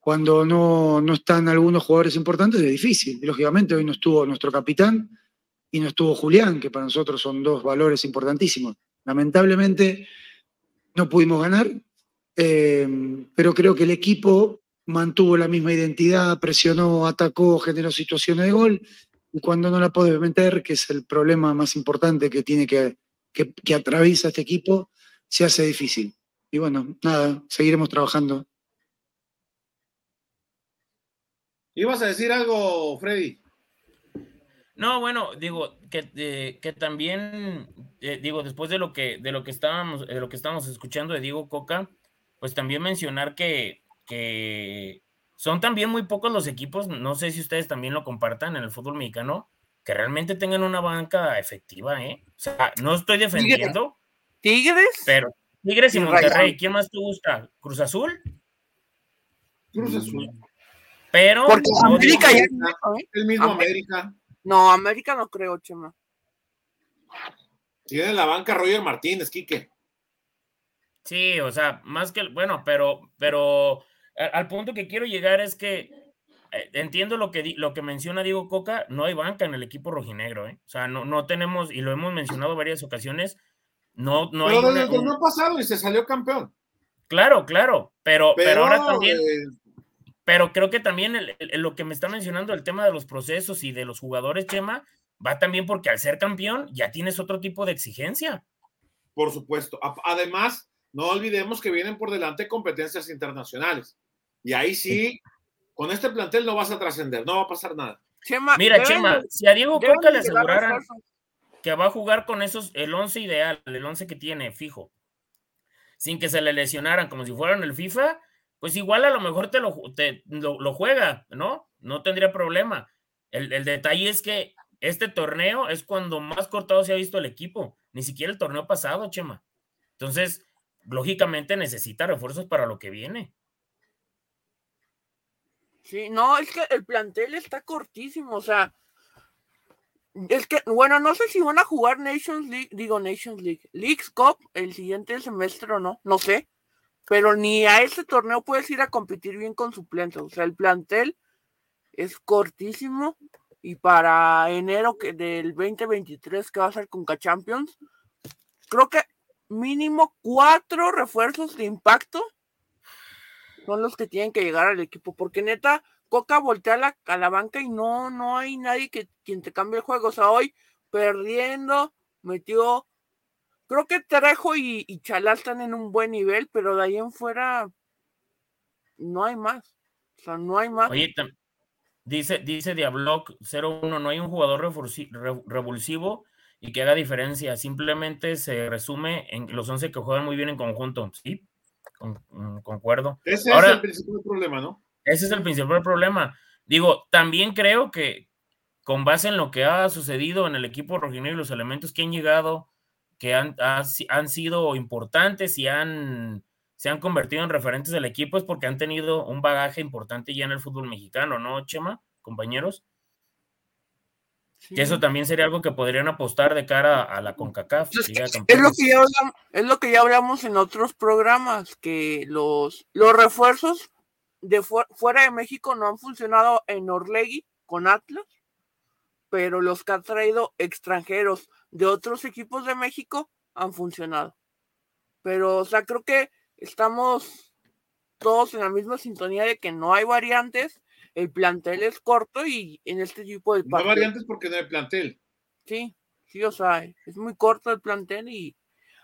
cuando no, no están algunos jugadores importantes es difícil. Lógicamente hoy no estuvo nuestro capitán y no estuvo Julián, que para nosotros son dos valores importantísimos. Lamentablemente no pudimos ganar, eh, pero creo que el equipo mantuvo la misma identidad, presionó, atacó, generó situaciones de gol, y cuando no la puedes meter, que es el problema más importante que tiene que, que, que atraviesa este equipo, se hace difícil. Y bueno, nada, seguiremos trabajando. ¿Ibas a decir algo, Freddy? No, bueno, digo que, eh, que también eh, digo después de lo que de lo que estábamos de lo que estábamos escuchando de Diego Coca, pues también mencionar que que son también muy pocos los equipos, no sé si ustedes también lo compartan en el fútbol mexicano, que realmente tengan una banca efectiva, ¿eh? O sea, no estoy defendiendo. Tigres. Pero Tigres y Monterrey, ¿quién más te gusta? ¿Cruz Azul? Cruz Azul. Pero. Porque no, América ya. El mismo América. No, América no creo, Chema. Tiene en la banca Roger Martínez, Quique. Sí, o sea, más que. Bueno, pero. pero al punto que quiero llegar es que entiendo lo que, lo que menciona Diego Coca, no hay banca en el equipo rojinegro, ¿eh? O sea, no, no tenemos, y lo hemos mencionado varias ocasiones, no, no pero hay. desde el torneo pasado y se salió campeón. Claro, claro, pero, pero, Pero, ahora también, eh, pero creo que también el- el- lo que me está mencionando, el tema de los procesos y de los jugadores, Chema, va también porque al ser campeón ya tienes otro tipo de exigencia. por supuesto. Además, no olvidemos que vienen por delante competencias internacionales. Y ahí sí, con este plantel no vas a trascender, no va a pasar nada. Chema, Mira, deben Chema, si a Diego Coca le aseguraran que va a jugar con esos, el 11 ideal, el 11 que tiene fijo, sin que se le lesionaran como si fueran el FIFA, pues igual a lo mejor te lo, te- lo juega, ¿no? No tendría problema. El, el detalle es que este torneo es cuando más cortado se ha visto el equipo, ni siquiera el torneo pasado, Chema. Entonces, lógicamente necesita refuerzos para lo que viene. Sí, no, es que el plantel está cortísimo, o sea, es que, bueno, no sé si van a jugar Nations League, digo Nations League, Leagues Cup el siguiente semestre o no, no sé, pero ni a ese torneo puedes ir a competir bien con suplentes, o sea, el plantel es cortísimo y para enero que del 2023 que va a ser con Champions, creo que mínimo cuatro refuerzos de impacto son los que tienen que llegar al equipo, porque neta, Coca voltea a la, a banca y no, no hay nadie que quien te cambie el juego. O sea, hoy perdiendo, metió, creo que Trejo y, y Chalá están en un buen nivel, pero de ahí en fuera no hay más. O sea, no hay más. Oye, dice, dice Diablock 01, no hay un jugador refursi- re- revulsivo y que haga diferencia, simplemente se resume en los 11 que juegan muy bien en conjunto. Sí, con- mm, concuerdo. Ese Ahora- es el principal problema, ¿no? Ese es el principal problema. Digo, también creo que con base en lo que ha sucedido en el equipo rojinegro y los elementos que han llegado, que han, ha han sido importantes y han, se han convertido en referentes del equipo, es porque han tenido un bagaje importante ya en el fútbol mexicano, ¿no, Chema? Compañeros. Sí. Que eso también sería algo que podrían apostar de cara a la CONCACAF. Es, Liga de es lo que ya hablamos, es lo que ya hablamos en otros programas, que los, los refuerzos de fu- fuera de México no han funcionado en Orlegui con Atlas, pero los que han traído extranjeros de otros equipos de México han funcionado. Pero, o sea, creo que estamos todos en la misma sintonía de que no hay variantes, el plantel es corto y en este tipo de No hay partidos- variantes porque no hay plantel. Sí, sí, o sea, es muy corto el plantel y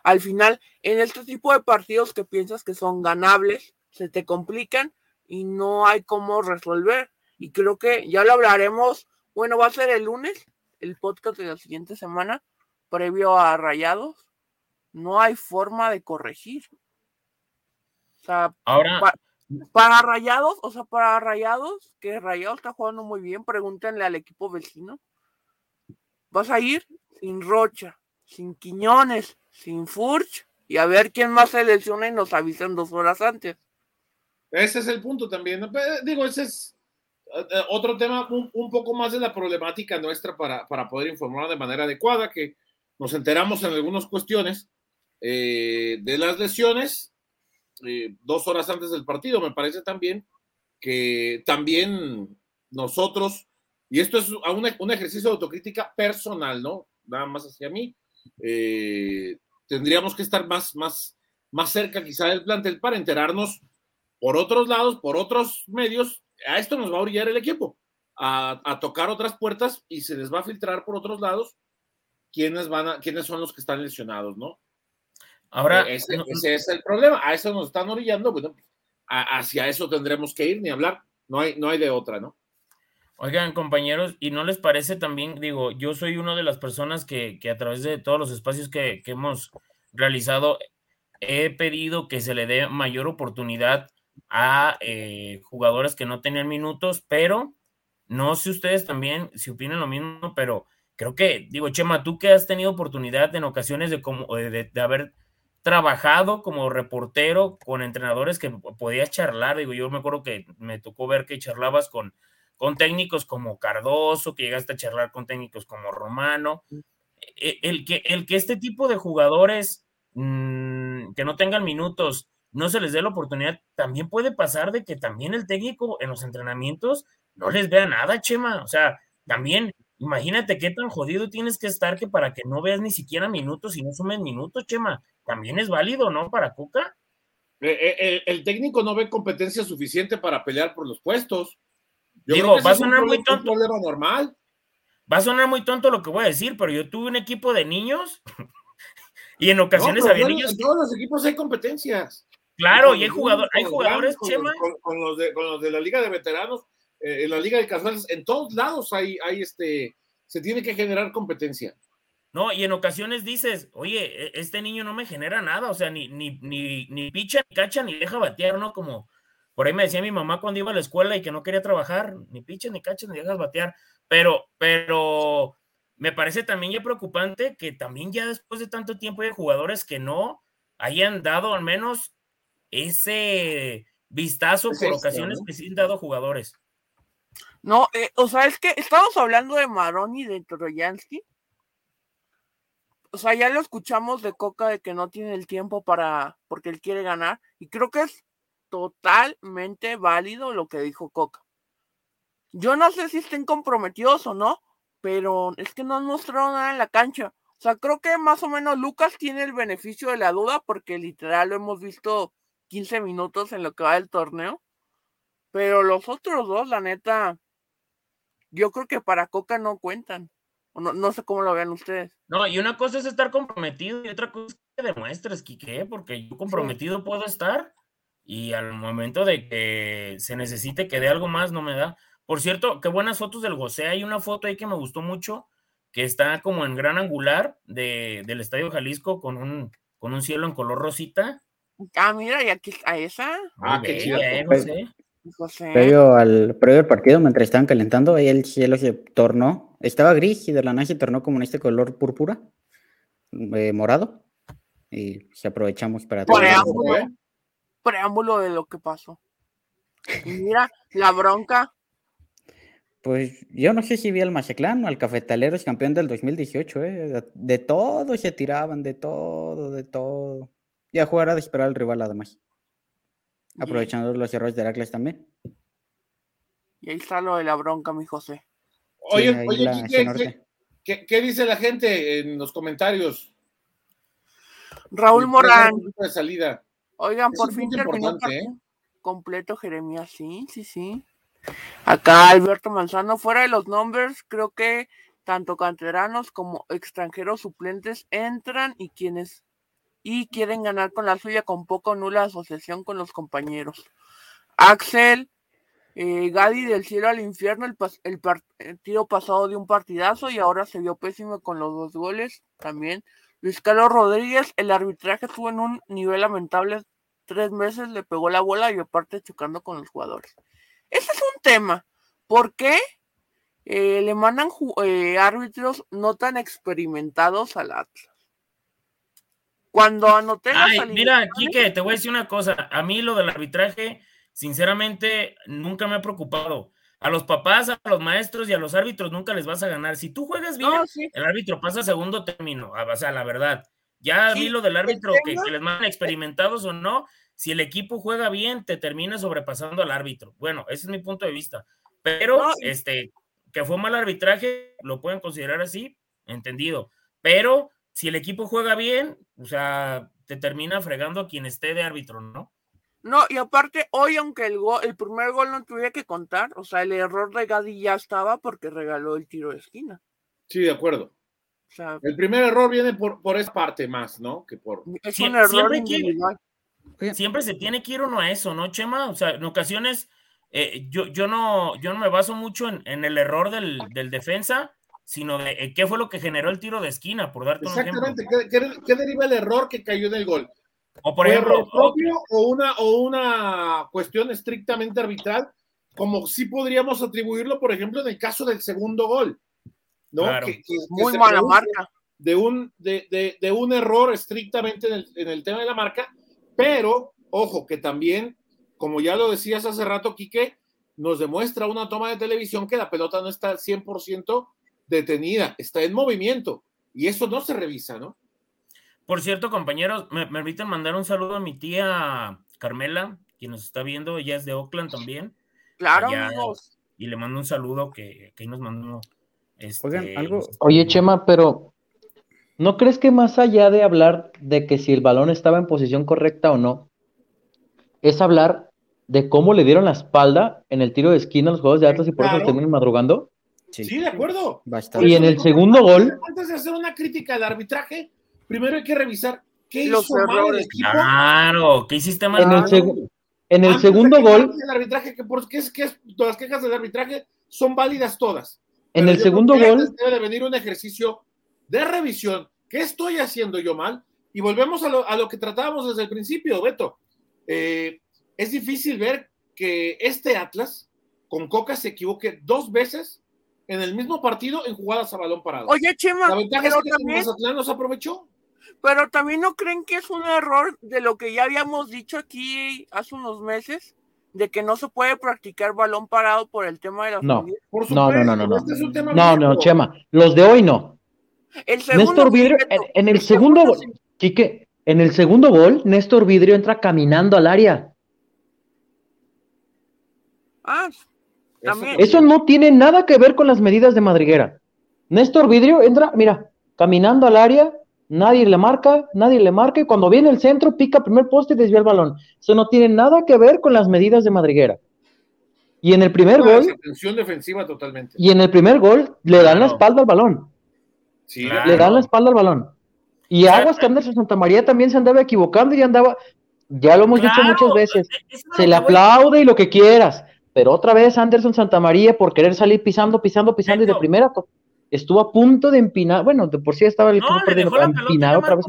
al final, en este tipo de partidos que piensas que son ganables, se te complican y no hay cómo resolver. Y creo que ya lo hablaremos, bueno, va a ser el lunes, el podcast de la siguiente semana, previo a Rayados. No hay forma de corregir. O sea, Ahora, Pa- para Rayados, o sea, para Rayados, que Rayados está jugando muy bien, pregúntenle al equipo vecino. vas a ir sin Rocha, sin Quiñones, sin Furch, y a ver quién más se lesiona y nos avisan dos horas antes. Ese es el punto también. Digo, ese es eh, eh, otro tema, un, poco más de la problemática nuestra para, para, poder informar de manera adecuada, que nos enteramos en algunas cuestiones eh, de las lesiones dos horas antes del partido. Me parece también que también nosotros, y esto es un, un ejercicio de autocrítica personal, ¿no? Nada más hacia mí, tendríamos que estar más, más, más cerca quizá del plantel para enterarnos por otros lados, por otros medios, a esto nos va a orillar el equipo, a, tocar otras puertas y se les va a filtrar por otros lados quiénes, van a, quiénes son los que están lesionados, ¿no? Ahora, eh, ese, es el problema, a eso nos están orillando, bueno, hacia eso tendremos que ir, ni hablar, no hay, no hay de otra, ¿no? Oigan, compañeros, ¿y no les parece también, digo, yo soy una de las personas que, que a través de todos los espacios que, que, hemos realizado, he pedido que se le dé mayor oportunidad a eh, jugadores que no tenían minutos, pero no sé ustedes también si opinan lo mismo, pero creo que, digo, Chema, tú que has tenido oportunidad en ocasiones de, como, de, de haber trabajado como reportero con entrenadores que podías charlar, digo, yo me acuerdo que me tocó ver que charlabas con con técnicos como Cardoso, que llegaste a charlar con técnicos como Romano. E, el que, el que este tipo de jugadores mm, que no tengan minutos no se les dé la oportunidad, también puede pasar de que también el técnico en los entrenamientos no les vea nada, Chema. O sea, también imagínate qué tan jodido tienes que estar que para que no veas ni siquiera minutos y no sumen minutos, Chema. También es válido, ¿no? Para Cuca. Eh, eh, el técnico no ve competencia suficiente para pelear por los puestos. Digo, va a sonar muy tonto. normal. Va a sonar muy tonto lo que voy a decir, pero yo tuve un equipo de niños y en ocasiones había niños. En todos los equipos hay competencias. Claro, y hay, jugador, hay jugadores, con, Chema. Con, los de, con los de la Liga de Veteranos, eh, en la Liga de Casuales, en todos lados hay, hay este, se tiene que generar competencia. No, y en ocasiones dices, oye, e, este niño no me genera nada, o sea, ni, ni, ni, ni picha, ni cacha, ni deja batear, ¿no? Como, por ahí me decía mi mamá cuando iba a la escuela y que no quería trabajar, ni pinche, ni caches, ni dejas batear. Pero, pero me parece también ya preocupante que también ya después de tanto tiempo hay jugadores que no hayan dado al menos ese vistazo por ocasiones que sí han dado jugadores. No, eh, o sea, es que estamos hablando de Maroni de Troyansky. O sea, ya lo escuchamos de Coca de que no tiene el tiempo para, porque él quiere ganar. Y creo que es totalmente válido lo que dijo Coca. Yo no sé si estén comprometidos o no, pero es que no han mostrado nada en la cancha. O sea, creo que más o menos Lucas tiene el beneficio de la duda porque literal lo hemos visto 15 minutos en lo que va del torneo. Pero los otros dos, la neta, yo creo que para Coca no cuentan. No, no sé cómo lo vean ustedes. No, y una cosa es estar comprometido y otra cosa es que demuestres, Quique, porque yo comprometido puedo estar, y al momento de que se necesite que dé algo más, no me da. Por cierto, qué buenas fotos del José. Hay una foto ahí que me gustó mucho, que está como en gran angular de, del Estadio Jalisco con un, con un cielo en color rosita. Ah, mira, y aquí está esa. Ah, qué chido. Eh, José. Previo al, previo al partido, mientras estaban calentando, ahí el cielo se tornó, estaba gris y de la nada se tornó como en este color púrpura, eh, morado, y se aprovechamos para preámbulo de lo que pasó. Y mira, la bronca. Pues yo no sé si vi al Mazatlán o al Cafetaleros campeón del 2018, ¿eh? De todo se tiraban, de todo, de todo. Y a jugar a esperar al rival además. Aprovechando los errores de Heracles también. Y ahí está lo de la bronca, mi José. Oye, oye, ¿qué, dice la gente en los comentarios? Raúl Morán. De salida. Oigan, por fin terminó ¿eh? completo Jeremías, sí, sí, sí. Acá Alberto Manzano, fuera de los numbers, creo que tanto canteranos como extranjeros suplentes entran y quienes y quieren ganar con la suya con poco o nula asociación con los compañeros. Axel, eh, Gadi del cielo al infierno, el, el partido pasado de un partidazo y ahora se vio pésimo con los dos goles también. Luis Carlos Rodríguez, el arbitraje estuvo en un nivel lamentable. Tres meses le pegó la bola y aparte chocando con los jugadores. Ese es un tema. ¿Por qué eh, le mandan eh, árbitros no tan experimentados al Atlas. Cuando anoté las Ay, mira, Quique, te voy a decir una cosa. A mí lo del arbitraje, sinceramente, nunca me ha preocupado. A los papás, a los maestros y a los árbitros nunca les vas a ganar. Si tú juegas bien, No, sí. el árbitro pasa a segundo término. ah, O sea, la verdad. Ya Sí, lo del árbitro, que, que les mandan experimentados o no, si el equipo juega bien, te termina sobrepasando al árbitro. Bueno, ese es mi punto de vista. Pero, No, este, que fue mal arbitraje, lo pueden considerar así, entendido. Pero si el equipo juega bien, o sea, te termina fregando a quien esté de árbitro, ¿no? No, y aparte, hoy, aunque el, gol, el primer gol no tuviera que contar, o sea, el error de Gadi ya estaba porque regaló el tiro de esquina. Sí, de acuerdo. O sea, El primer error viene por, por esa parte más, ¿no? Que por. es Sie- un error siempre que-. Siempre se tiene que ir uno a eso, ¿no, Chema? O sea, en ocasiones eh, yo, yo, no, yo no me baso mucho en, en el error del, del defensa, sino de eh, qué fue lo que generó el tiro de esquina, por darte un ejemplo. Exactamente. ¿Qué, qué- qué deriva el error que cayó en el gol? O por ¿Fue ejemplo, error propio o una, o una cuestión estrictamente arbitral? Como sí podríamos atribuirlo, por ejemplo, en el caso del segundo gol. ¿no? Claro. Que- Muy mala marca. De un, de, de- de un error estrictamente en el, en el tema de la marca, pero ojo, que también, como ya lo decías hace rato, Quique, nos demuestra una toma de televisión que la pelota no está al 100% detenida, está en movimiento. Y eso no se revisa, ¿no? Por cierto, compañeros, me, permiten mandar un saludo a mi tía Carmela, quien nos está viendo, ella es de Oakland también, Claro, allá- amigos. y le mando un saludo que, que ahí nos mandó. Este, Oigan, algo- Oye, Chema, pero ¿no crees que más allá de hablar de que si el balón estaba en posición correcta o no, es hablar de cómo le dieron la espalda en el tiro de esquina a los jugadores de Atlas y por eso Claro. terminan madrugando? Sí, Sí, de acuerdo. bastante. Y en el segundo gol, Antes de hacer una crítica al arbitraje, primero hay que revisar qué Los hizo mal el errores. equipo. Claro, ¿qué hiciste mal? en el, segu- en el segundo gol, del arbitraje, que por qué es que es- todas las quejas del arbitraje son válidas todas. en Pero el segundo gol, Debe de venir un ejercicio de revisión. ¿Qué estoy haciendo yo mal? Y volvemos a lo, a lo que tratábamos desde el principio, Beto. Eh, es difícil ver que este Atlas con Coca se equivoque dos veces en el mismo partido en jugadas a balón parado. Oye, Chema, la ventaja pero es que el también, Mazatlán los aprovechó. pero también no creen que es un error de lo que ya habíamos dicho aquí hace unos meses, de que no se puede practicar balón parado por el tema de las No. Por No, no, no, no, no. este es un tema no, no. Chema, los de hoy no. El segundo Néstor Vidrio, en, en el segundo gol, sí. Quique, en el segundo gol, Néstor Vidrio entra caminando al área. Ah, también. Eso no tiene nada que ver con las medidas de madriguera. Néstor Vidrio entra, mira, caminando al área, nadie le marca, nadie le marca, y cuando viene el centro, pica primer poste y desvía el balón. Eso no tiene nada que ver con las medidas de madriguera. Y en el primer Una gol, desatención defensiva totalmente. y en el primer gol, le dan la espalda al balón. Sí, Claro. Le dan la espalda al balón. Y aguas que Anderson Santa María también se andaba equivocando y andaba, ya lo hemos dicho muchas veces, a se le aplaude y lo que quieras, pero otra vez Anderson Santa María por querer salir pisando, pisando, pisando y de Beto. primera estuvo a punto de empinar, bueno, de por sí estaba el No, le dejó la pelota otra vez.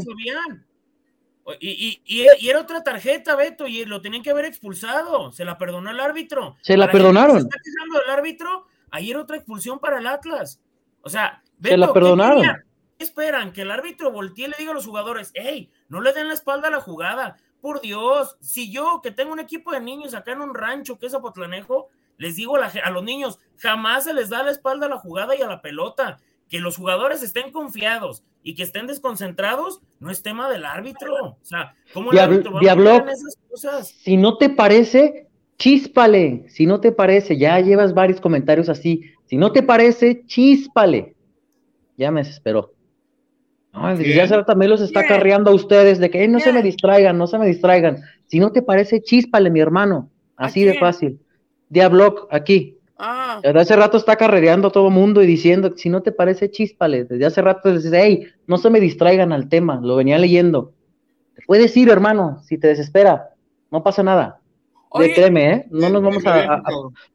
Y, y, y, y era otra tarjeta, Beto, y lo tenían que haber expulsado. Se la perdonó el árbitro. Se la perdonaron. Se está quejando del árbitro, ahí era otra expulsión para el Atlas. O sea, Se la ¿qué perdonaron. ¿Qué esperan? Que el árbitro voltee y le diga a los jugadores, hey, no le den la espalda a la jugada. Por Dios, si yo que tengo un equipo de niños acá en un rancho que es Apotlanejo, les digo a, la ge- a los niños, jamás se les da la espalda a la jugada y a la pelota. Que los jugadores estén confiados y que estén desconcentrados no es tema del árbitro. O sea, ¿cómo el Diablo- árbitro va Diablo- esas cosas? Si no te parece, chíspale, si no te parece, ya llevas varios comentarios así, si no te parece, chíspale. Ya me desesperó. No, desde Bien. ya también los está Bien. carreando a ustedes de que "Eh, no se me distraigan, no se me distraigan. Si no te parece, chíspale, mi hermano. Así ¿A de fácil. Diablo, aquí. Ah, Desde hace rato está carrereando a todo mundo y diciendo, si no te parece, chíspale. Desde hace rato les dice, hey, no se me distraigan al tema, lo venía leyendo. Te puedes ir, hermano, si te desespera, no pasa nada. De- Oye, créeme, ¿eh? No nos vamos a-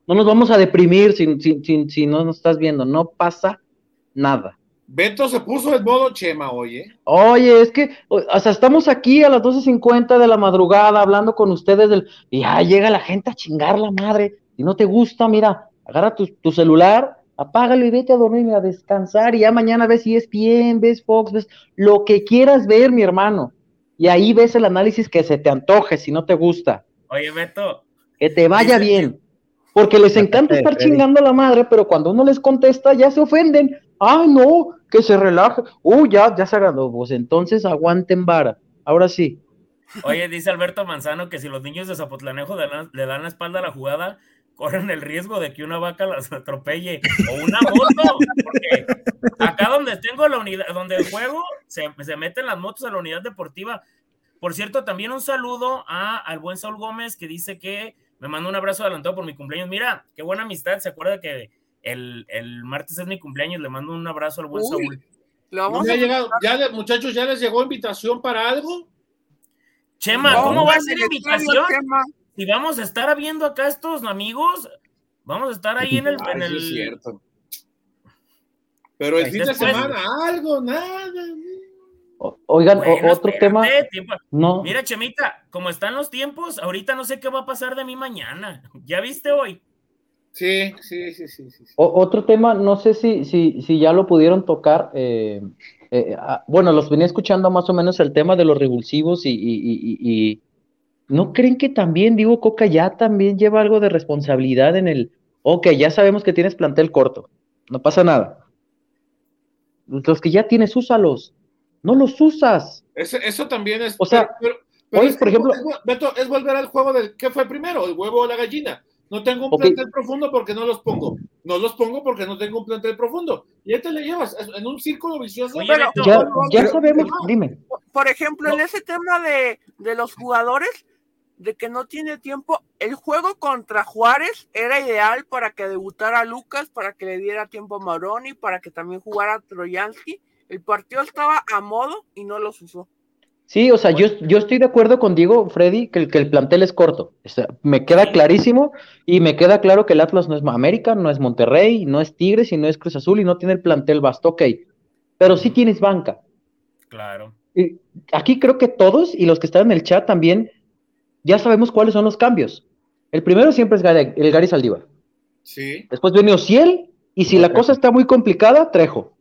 no nos vamos a deprimir si, si, si, si no nos estás viendo, no pasa nada. Beto se puso en modo Chema hoy, ¿eh? Oye, es que, o, o sea, estamos aquí a las 12.50 de la madrugada hablando con ustedes del, y ya llega la gente a chingar la madre. Si no te gusta, mira, agarra tu, tu celular, apágalo y vete a dormir y a descansar y ya mañana ves si es bien, ves Fox, ves lo que quieras ver, mi hermano. Y ahí ves el análisis que se te antoje si no te gusta. Oye, Beto. Que te vaya bien. Porque les encanta estar chingando a la madre, pero cuando uno les contesta ya se ofenden. Ah, no, que se relaje. Uh, ya, ya se agradó. Pues entonces aguanten vara. Ahora sí. Oye, dice Alberto Manzano que si los niños de Zapotlanejo le dan la espalda a la jugada, corren el riesgo de que una vaca las atropelle o una moto, porque acá donde tengo la unidad, donde el juego, se, se meten las motos a la unidad deportiva. Por cierto, también un saludo a, al buen Saúl Gómez que dice que me mandó un abrazo adelantado por mi cumpleaños. Mira, qué buena amistad. ¿Se acuerda que el, el martes es mi cumpleaños? Le mando un abrazo al buen Saúl. ya, llegado, ya, muchachos, ¿ya les llegó invitación para algo? Chema, ¿cómo va a ser invitación? Si vamos a estar viendo acá estos amigos, vamos a estar ahí en el. en el... es cierto. Pero el fin de semana, algo, nada. Oigan, otro tema. No. Mira, Chemita, como están los tiempos, ahorita no sé qué va a pasar de mí mañana. ¿Ya viste hoy? Sí, sí, sí, sí. sí. otro tema, no sé si, si, si ya lo pudieron tocar. Eh, eh, ah, bueno, los venía escuchando más o menos el tema de los revulsivos y, y, ¿no creen que también, digo, Coca ya también lleva algo de responsabilidad en el, ok, ya sabemos que tienes plantel corto, no pasa nada. Los que ya tienes, úsalos no los usas. Eso, también es. O sea, hoy, por ejemplo. Beto, es volver al juego del. ¿Qué fue primero? ¿El huevo o la gallina? No tengo un plantel profundo porque no los pongo. No los pongo porque no tengo un plantel profundo. Y ahí te le llevas en un círculo vicioso. ya, sabemos, dime. Por ejemplo, en ese tema de, de los jugadores, de que no tiene tiempo, el juego contra Juárez era ideal para que debutara Lucas, para que le diera tiempo a Maroni, para que también jugara Troyansky el partido estaba a modo y no los usó. Sí, o sea, yo, yo estoy de acuerdo con Diego, Freddy, que el, que el plantel es corto. me queda clarísimo y me queda claro que el Atlas no es América, no es Monterrey, no es Tigres y no es Cruz Azul y no tiene el plantel vasto, ok. Pero sí tienes banca. Claro. Y aquí creo que todos y los que están en el chat también ya sabemos cuáles son los cambios. El primero siempre es el Gary Saldívar. Sí. Después viene Ociel y si la cosa está muy complicada, Trejo.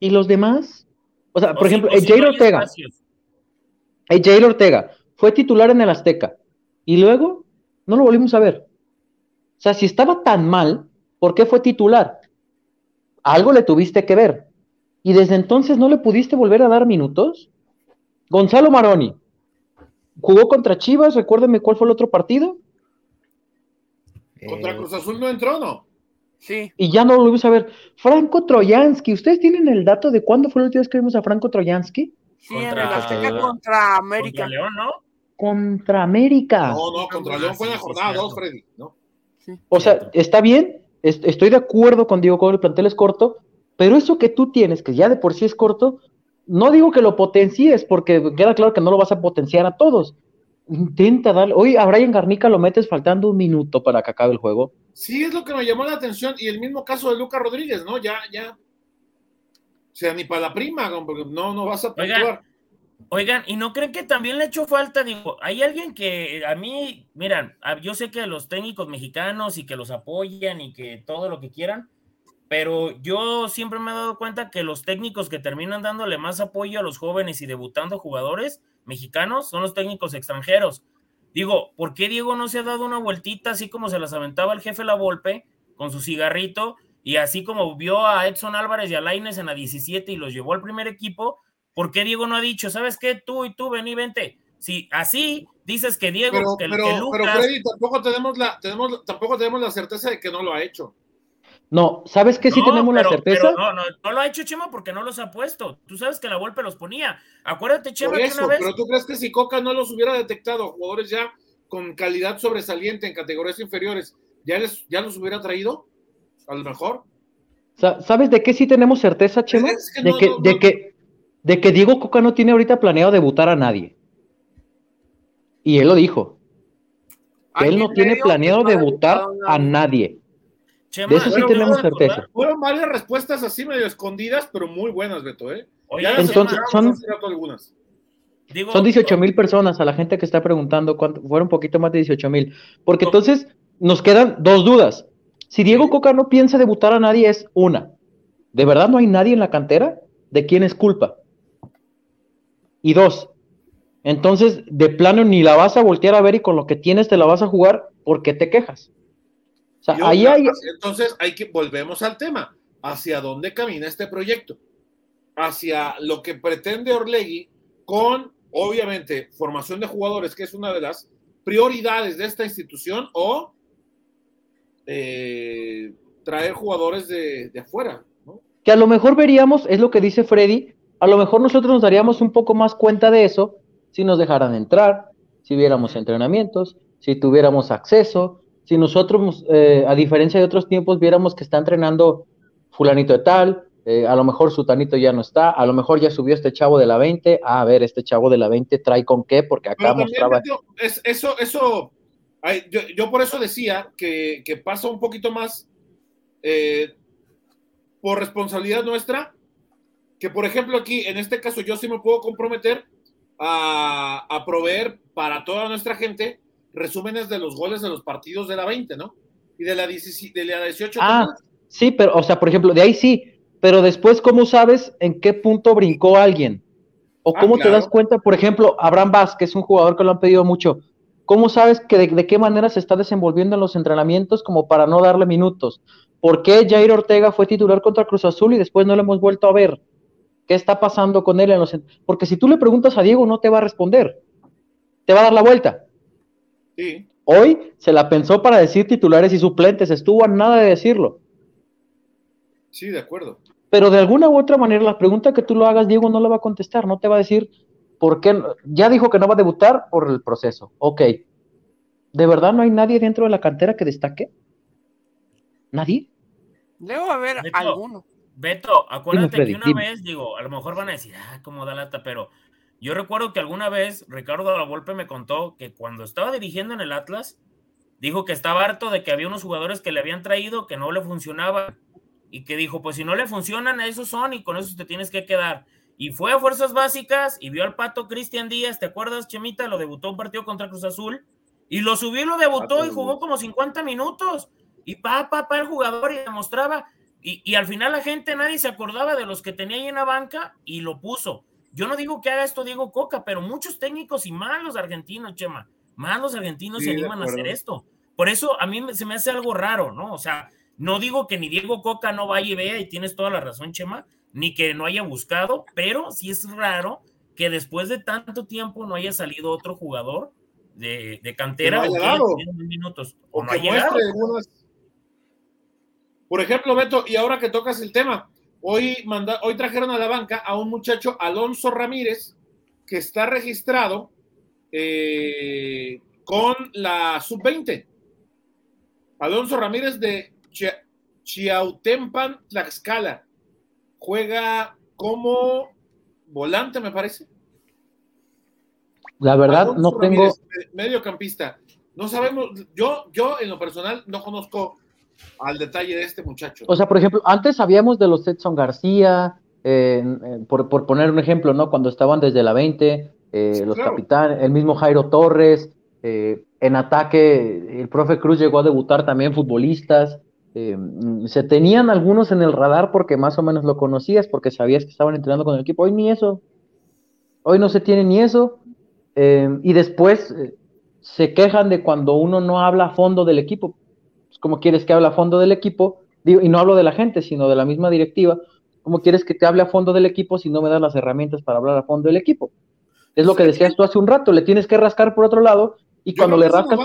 ¿Y los demás? O sea, por ejemplo, Jair Ortega. Jair Ortega fue titular en el Azteca y luego no lo volvimos a ver. O sea, si estaba tan mal, ¿por qué fue titular? Algo le tuviste que ver. Y desde entonces no le pudiste volver a dar minutos. Gonzalo Maroni jugó contra Chivas, recuérdenme cuál fue el otro partido. Contra Cruz Azul no entró, ¿no? Sí. Y ya no lo volvimos a ver. Franco Troyansky, ¿ustedes tienen el dato de cuándo fue la última vez que vimos a Franco Troyansky? Sí, contra... en el Azteca contra América. Contra León, ¿no? Contra América. No, no, contra León fue en la jornada 2, Freddy, ¿no? O sea, está bien, estoy de acuerdo con Diego con el plantel es corto, pero eso que tú tienes, que ya de por sí es corto, no digo que lo potencies, porque queda claro que no lo vas a potenciar a todos, Intenta darle. Hoy a Brian Garnica lo metes faltando un minuto para que acabe el juego. Sí, es lo que me llamó la atención. Y el mismo caso de Lucas Rodríguez, ¿no? Ya, ya. O sea, ni para la prima, porque no, no vas a oigan, oigan, ¿y no creen que también le echó falta? Digo, hay alguien que a mí, miran, yo sé que los técnicos mexicanos y que los apoyan y que todo lo que quieran, pero yo siempre me he dado cuenta que los técnicos que terminan dándole más apoyo a los jóvenes y debutando jugadores mexicanos son los técnicos extranjeros. Digo, ¿por qué Diego no se ha dado una vueltita así como se las aventaba el jefe La Volpe con su cigarrito y así como vio a Edson Álvarez y a Laines en la 17 y los llevó al primer equipo? ¿Por qué Diego no ha dicho, sabes qué, tú y tú, vení, vente? Si así dices que Diego, que, pero, Lucas... Pero Freddy, tampoco tenemos, la, tenemos, tampoco tenemos la certeza de que no lo ha hecho. No, ¿sabes qué? Sí tenemos la certeza. no, no, no lo ha hecho Chema porque no los ha puesto. Tú sabes que la Volpe los ponía. Acuérdate, Chema, que una vez... Pero tú crees que si Coca no los hubiera detectado, jugadores ya con calidad sobresaliente en categorías inferiores, ¿ya, les, ya los hubiera traído? A lo mejor. ¿Sabes de qué sí tenemos certeza, Chema? de, que, de, que, de que Diego Coca no tiene ahorita planeado debutar a nadie. Y él lo dijo. Que él no tiene planeado debutar a nadie de eso sí tenemos certeza. Fueron varias respuestas así medio escondidas, pero muy buenas, Beto, ¿eh? Entonces, son, son 18 mil personas a la gente que está preguntando, cuánto, fueron un poquito más de 18 mil. Porque entonces nos quedan dos dudas. Si Diego Coca no piensa debutar a nadie, es una. ¿De verdad no hay nadie en la cantera? ¿De quién es culpa? Y dos, entonces de plano ni la vas a voltear a ver y con lo que tienes te la vas a jugar porque te quejas. O sea, ahí hay... Entonces hay que volvemos al tema. ¿Hacia dónde camina este proyecto? Hacia lo que pretende Orlegui con, obviamente, formación de jugadores, que es una de las prioridades de esta institución, o eh, traer jugadores de, de afuera. ¿no? Que a lo mejor veríamos, es lo que dice Freddy, a lo mejor nosotros nos daríamos un poco más cuenta de eso si nos dejaran entrar, si viéramos entrenamientos, si tuviéramos acceso, si nosotros, eh, a diferencia de otros tiempos, viéramos que está entrenando fulanito de tal, eh, a lo mejor Sutanito ya no está, a lo mejor ya subió este chavo de la 20, a ver, este chavo de la 20 trae con qué, porque acá mostraba... es, eso, eso, yo, por eso decía que, pasa un poquito más eh, por responsabilidad nuestra, que por ejemplo aquí, en este caso, yo sí me puedo comprometer a, a proveer para toda nuestra gente resúmenes de los goles de los partidos de la 20, ¿no? Y de la, 17, de la 18. Ah, sí, pero, o sea, por ejemplo, de ahí sí, pero después, ¿cómo sabes en qué punto brincó alguien? ¿O ah, cómo te das cuenta, por ejemplo, Abraham Vázquez, es un jugador que lo han pedido mucho, ¿cómo sabes que de, qué manera se está desenvolviendo en los entrenamientos como para no darle minutos? ¿Por qué Jair Ortega fue titular contra Cruz Azul y después no lo hemos vuelto a ver? ¿Qué está pasando con él en los Porque si tú le preguntas a Diego, no te va a responder. Te va a dar la vuelta. Sí. Hoy se la pensó para decir titulares y suplentes, estuvo a nada de decirlo. Sí, de acuerdo pero de alguna u otra manera la pregunta que tú lo hagas, Diego no la va a contestar, no te va a decir por qué, ya dijo que no va a debutar por el proceso, ok, ¿de verdad no hay nadie dentro de la cantera que destaque? ¿Nadie? Debe haber alguno. Beto, acuérdate que una vez, digo, a lo mejor van a decir, ah, cómo da lata, pero yo recuerdo que alguna vez Ricardo La Volpe me contó que cuando estaba dirigiendo en el Atlas, dijo que estaba harto de que había unos jugadores que le habían traído que no le funcionaban y que dijo, pues si no le funcionan, esos son y con eso te tienes que quedar. Y fue a Fuerzas Básicas y vio al pato Cristian Díaz, ¿te acuerdas, Chemita? Lo debutó un partido contra Cruz Azul y lo subió y lo debutó y jugó como 50 minutos. Y pa, pa, pa, el jugador y demostraba. Y, y al final la gente, nadie se acordaba de los que tenía ahí en la banca y lo puso. Yo no digo que haga esto Diego Coca, pero muchos técnicos y malos argentinos, Chema, malos argentinos se animan a hacer esto. Por eso a mí se me hace algo raro, ¿no? O sea, no digo que ni Diego Coca no vaya y vea, y tienes toda la razón, Chema, ni que no haya buscado, pero sí es raro que después de tanto tiempo no haya salido otro jugador de, cantera o minutos. O, no Por ejemplo, Beto, y ahora que tocas el tema, hoy, manda, hoy trajeron a la banca a un muchacho, Alonso Ramírez, que está registrado eh, con la sub-20. Alonso Ramírez de Chiautempan Tlaxcala. Juega como volante, me parece. La verdad, no tengo. Mediocampista. No sabemos, yo, yo en lo personal no conozco al detalle de este muchacho. O sea, por ejemplo, antes sabíamos de los Edson García, por, poner un ejemplo, ¿no? Cuando estaban desde la 20, eh, los capitanes, el mismo Jairo Torres, eh, en ataque, el profe Cruz llegó a debutar también futbolistas. Eh, se tenían algunos en el radar porque más o menos lo conocías, porque sabías que estaban entrenando con el equipo. Hoy ni eso. Hoy no se tiene ni eso. Y después se quejan de cuando uno no habla a fondo del equipo. ¿Cómo quieres que hable a fondo del equipo? y no hablo de la gente, sino de la misma directiva. ¿Cómo quieres que te hable a fondo del equipo si no me das las herramientas para hablar a fondo del equipo? Es lo que decías tú hace un rato, le tienes que rascar por otro lado y cuando le rascas...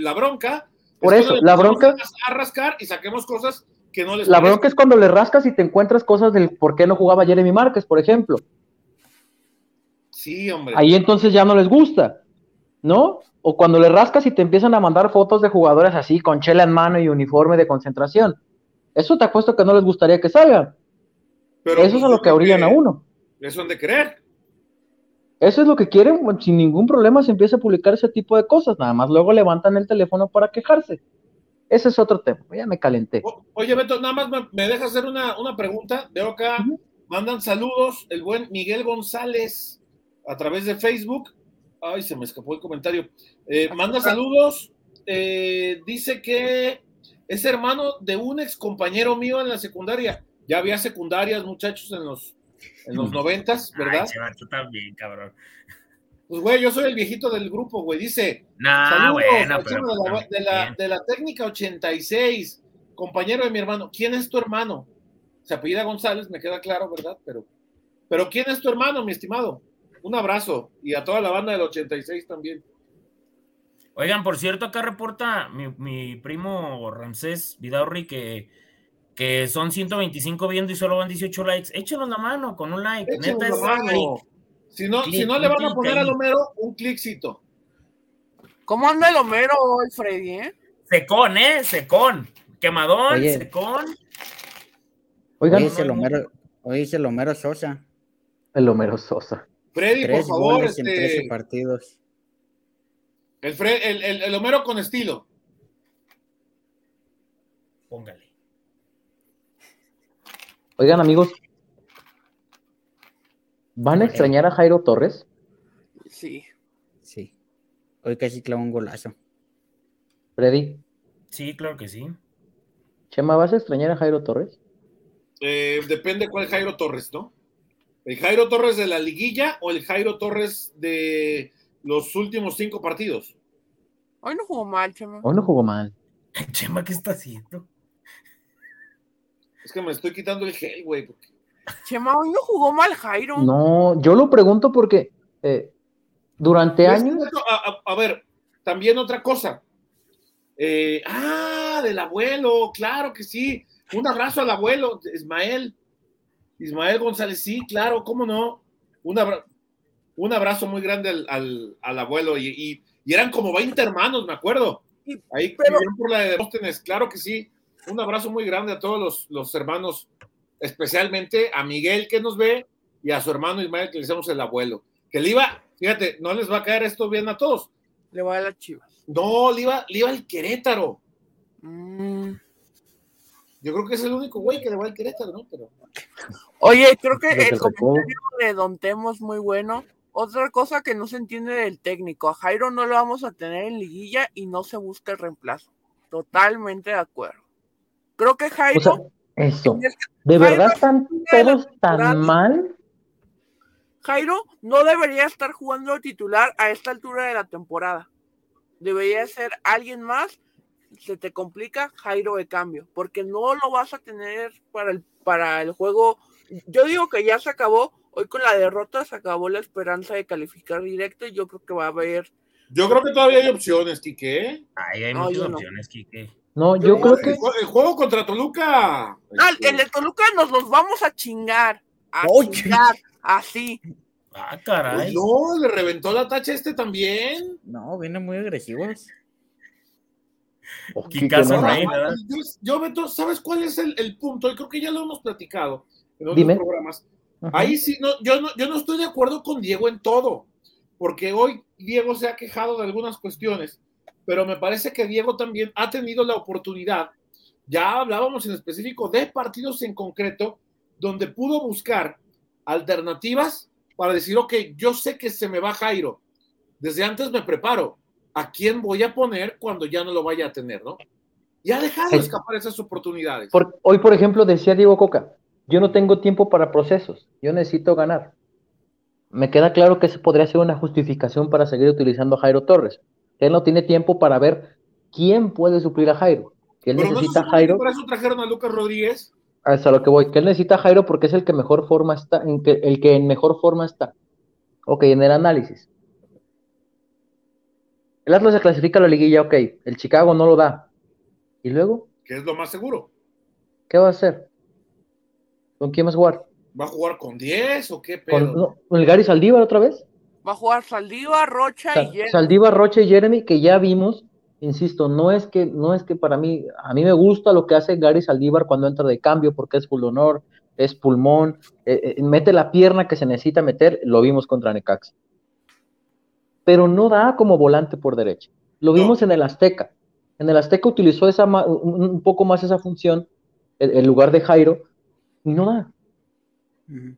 la bronca por eso, la bronca. A rascar y saquemos cosas que no les. La bronca es cuando le rascas y te encuentras cosas del por qué no jugaba Jeremy Márquez, por ejemplo. Sí, hombre. Ahí entonces ya no les gusta, ¿no? O cuando le rascas y te empiezan a mandar fotos de jugadores así, con chela en mano y uniforme de concentración. Eso te apuesto que no les gustaría que salgan. Pero eso es a lo que abrían a uno. Eso han de creer. Eso es lo que quieren, sin ningún problema se empieza a publicar ese tipo de cosas, nada más luego levantan el teléfono para quejarse. Ese es otro tema, ya me calenté. oye, Beto, nada más me, me dejas hacer una, pregunta. Veo acá, mandan saludos el buen Miguel González a través de Facebook. Ay, se me escapó el comentario. Eh, manda saludos. Eh, dice que es hermano de un ex compañero mío en la secundaria. Ya había secundarias, muchachos, en los, en los noventas, ¿verdad? Ay, tú también, cabrón. Pues, güey, yo soy el viejito del grupo, güey. Dice, Nah, saludos, bueno, pero. de, la, de, la, de la técnica 86, compañero de mi hermano. ¿Quién es tu hermano? Se apellida González, me queda claro, ¿verdad? Pero, pero ¿quién es tu hermano, mi estimado? Un abrazo. Y a toda la banda del 86 también. Oigan, por cierto, acá reporta mi, mi primo Ramsés Vidaurri que, que son 125 viendo y solo van 18 likes. Échenos la mano con un like. Échenos Neta, la es mano. Si no, Clic, si no le van a poner al Homero, un cliccito. ¿Cómo anda el Homero hoy, Freddy? eh? secón, ¿eh? Secón. Quemadón, Oye. secón. Oigan, Hoy es el Homero, hoy es el Homero Sosa. el Homero Sosa. Freddy, por Tres favor, goles en 13 este, partidos. el, Fre- el, el- el Homero con estilo. Póngale. Oigan, amigos, ¿van a extrañar a Jairo Torres? Sí. Sí. Hoy casi clavó un golazo. Freddy, Sí, claro que sí. Chema, ¿vas a extrañar a Jairo Torres? Eh, depende cuál Jairo Torres, ¿no? ¿El Jairo Torres de la liguilla o el Jairo Torres de los últimos cinco partidos? Hoy no jugó mal, Chema. Hoy no jugó mal. Chema, ¿qué está haciendo? Es que me estoy quitando el gel, güey. porque- Chema, hoy no jugó mal Jairo. No, yo lo pregunto porque eh, durante años. A, a- a ver, también otra cosa. Eh, ah, del abuelo, claro que sí. Un abrazo al abuelo, Ismael. Ismael González, sí, claro, cómo no. Un, abra- un abrazo muy grande al, al- al abuelo. Y, y- y eran como 20 hermanos, me acuerdo. Ahí pero- por la de Demóstenes, claro que sí. Un abrazo muy grande a todos los, los hermanos, especialmente a Miguel que nos ve y a su hermano Ismael que le decimos el abuelo. Que le iba, fíjate, no les va a caer esto bien a todos. Le va a las chivas. No, le iba, le iba al Querétaro. Mm. Yo creo que es el único güey que le va al Querétaro, ¿no? Pero Oye, creo que el comentario de Don Temo es muy bueno. Otra cosa que no se entiende del técnico, a Jairo no lo vamos a tener en liguilla y no se busca el reemplazo. Totalmente de acuerdo. Creo que Jairo, O sea, eso. en el- ¿De Jairo verdad están todos tan mal? Jairo no debería estar jugando titular a esta altura de la temporada. Debería ser alguien más. Se te complica Jairo de cambio, porque no lo vas a tener para el, para el juego. Yo digo que ya se acabó. Hoy con la derrota se acabó la esperanza de calificar directo y yo creo que va a haber. yo creo que todavía hay opciones, Quique. ¿eh? Ay, hay No, muchas yo no. opciones, Kike. No, yo creo el, que el juego contra Toluca. Ah, este, el de Toluca nos los vamos a chingar. A Oye. chingar. Así. Ah, caray. pues no, le reventó la tacha este también. No, vienen muy agresivos. Oh, Kikazo no. ¿verdad? Yo, yo, Beto, ¿sabes cuál es el, el punto? Y creo que ya lo hemos platicado en otros Dime. programas. Ajá. Ahí sí, no, yo, no, yo no estoy de acuerdo con Diego en todo, porque hoy Diego se ha quejado de algunas cuestiones, pero me parece que Diego también ha tenido la oportunidad, ya hablábamos en específico de partidos en concreto, donde pudo buscar alternativas para decir, ok, yo sé que se me va Jairo, desde antes me preparo, ¿a quién voy a poner cuando ya no lo vaya a tener, no? Y ha dejado Sí. escapar esas oportunidades. Por- hoy, por ejemplo, decía Diego Coca, yo no tengo tiempo para procesos, yo necesito ganar. Me queda claro que ese podría ser una justificación para seguir utilizando a Jairo Torres. Él no tiene tiempo para ver quién puede suplir a Jairo. Que él Pero no necesita a Jairo, por eso trajeron a Lucas Rodríguez. hasta lo que voy, que él necesita a Jairo porque es el que mejor forma está, el que en mejor forma está. Ok, en el análisis. El Atlas se clasifica a la liguilla, ok, el Chicago no lo da. ¿Y luego? que es lo más seguro. ¿Qué va a hacer? ¿Con quién vas a jugar? ¿Va a jugar con 10 o qué ¿Con, pedo? no, ¿con el Gary Saldívar otra vez? Va a jugar Saldívar, Rocha y Jeremy. Saldívar, Rocha y Jeremy, que ya vimos, insisto, no es que, no es que para mí, a mí me gusta lo que hace Gary Saldívar cuando entra de cambio, porque es full honor, es pulmón, eh, eh, mete la pierna que se necesita meter, lo vimos contra Necaxa. Pero no da como volante por derecha. Lo No. vimos en el Azteca. En el Azteca utilizó esa un, un poco más esa función, en, en lugar de Jairo, y no da. Ujú.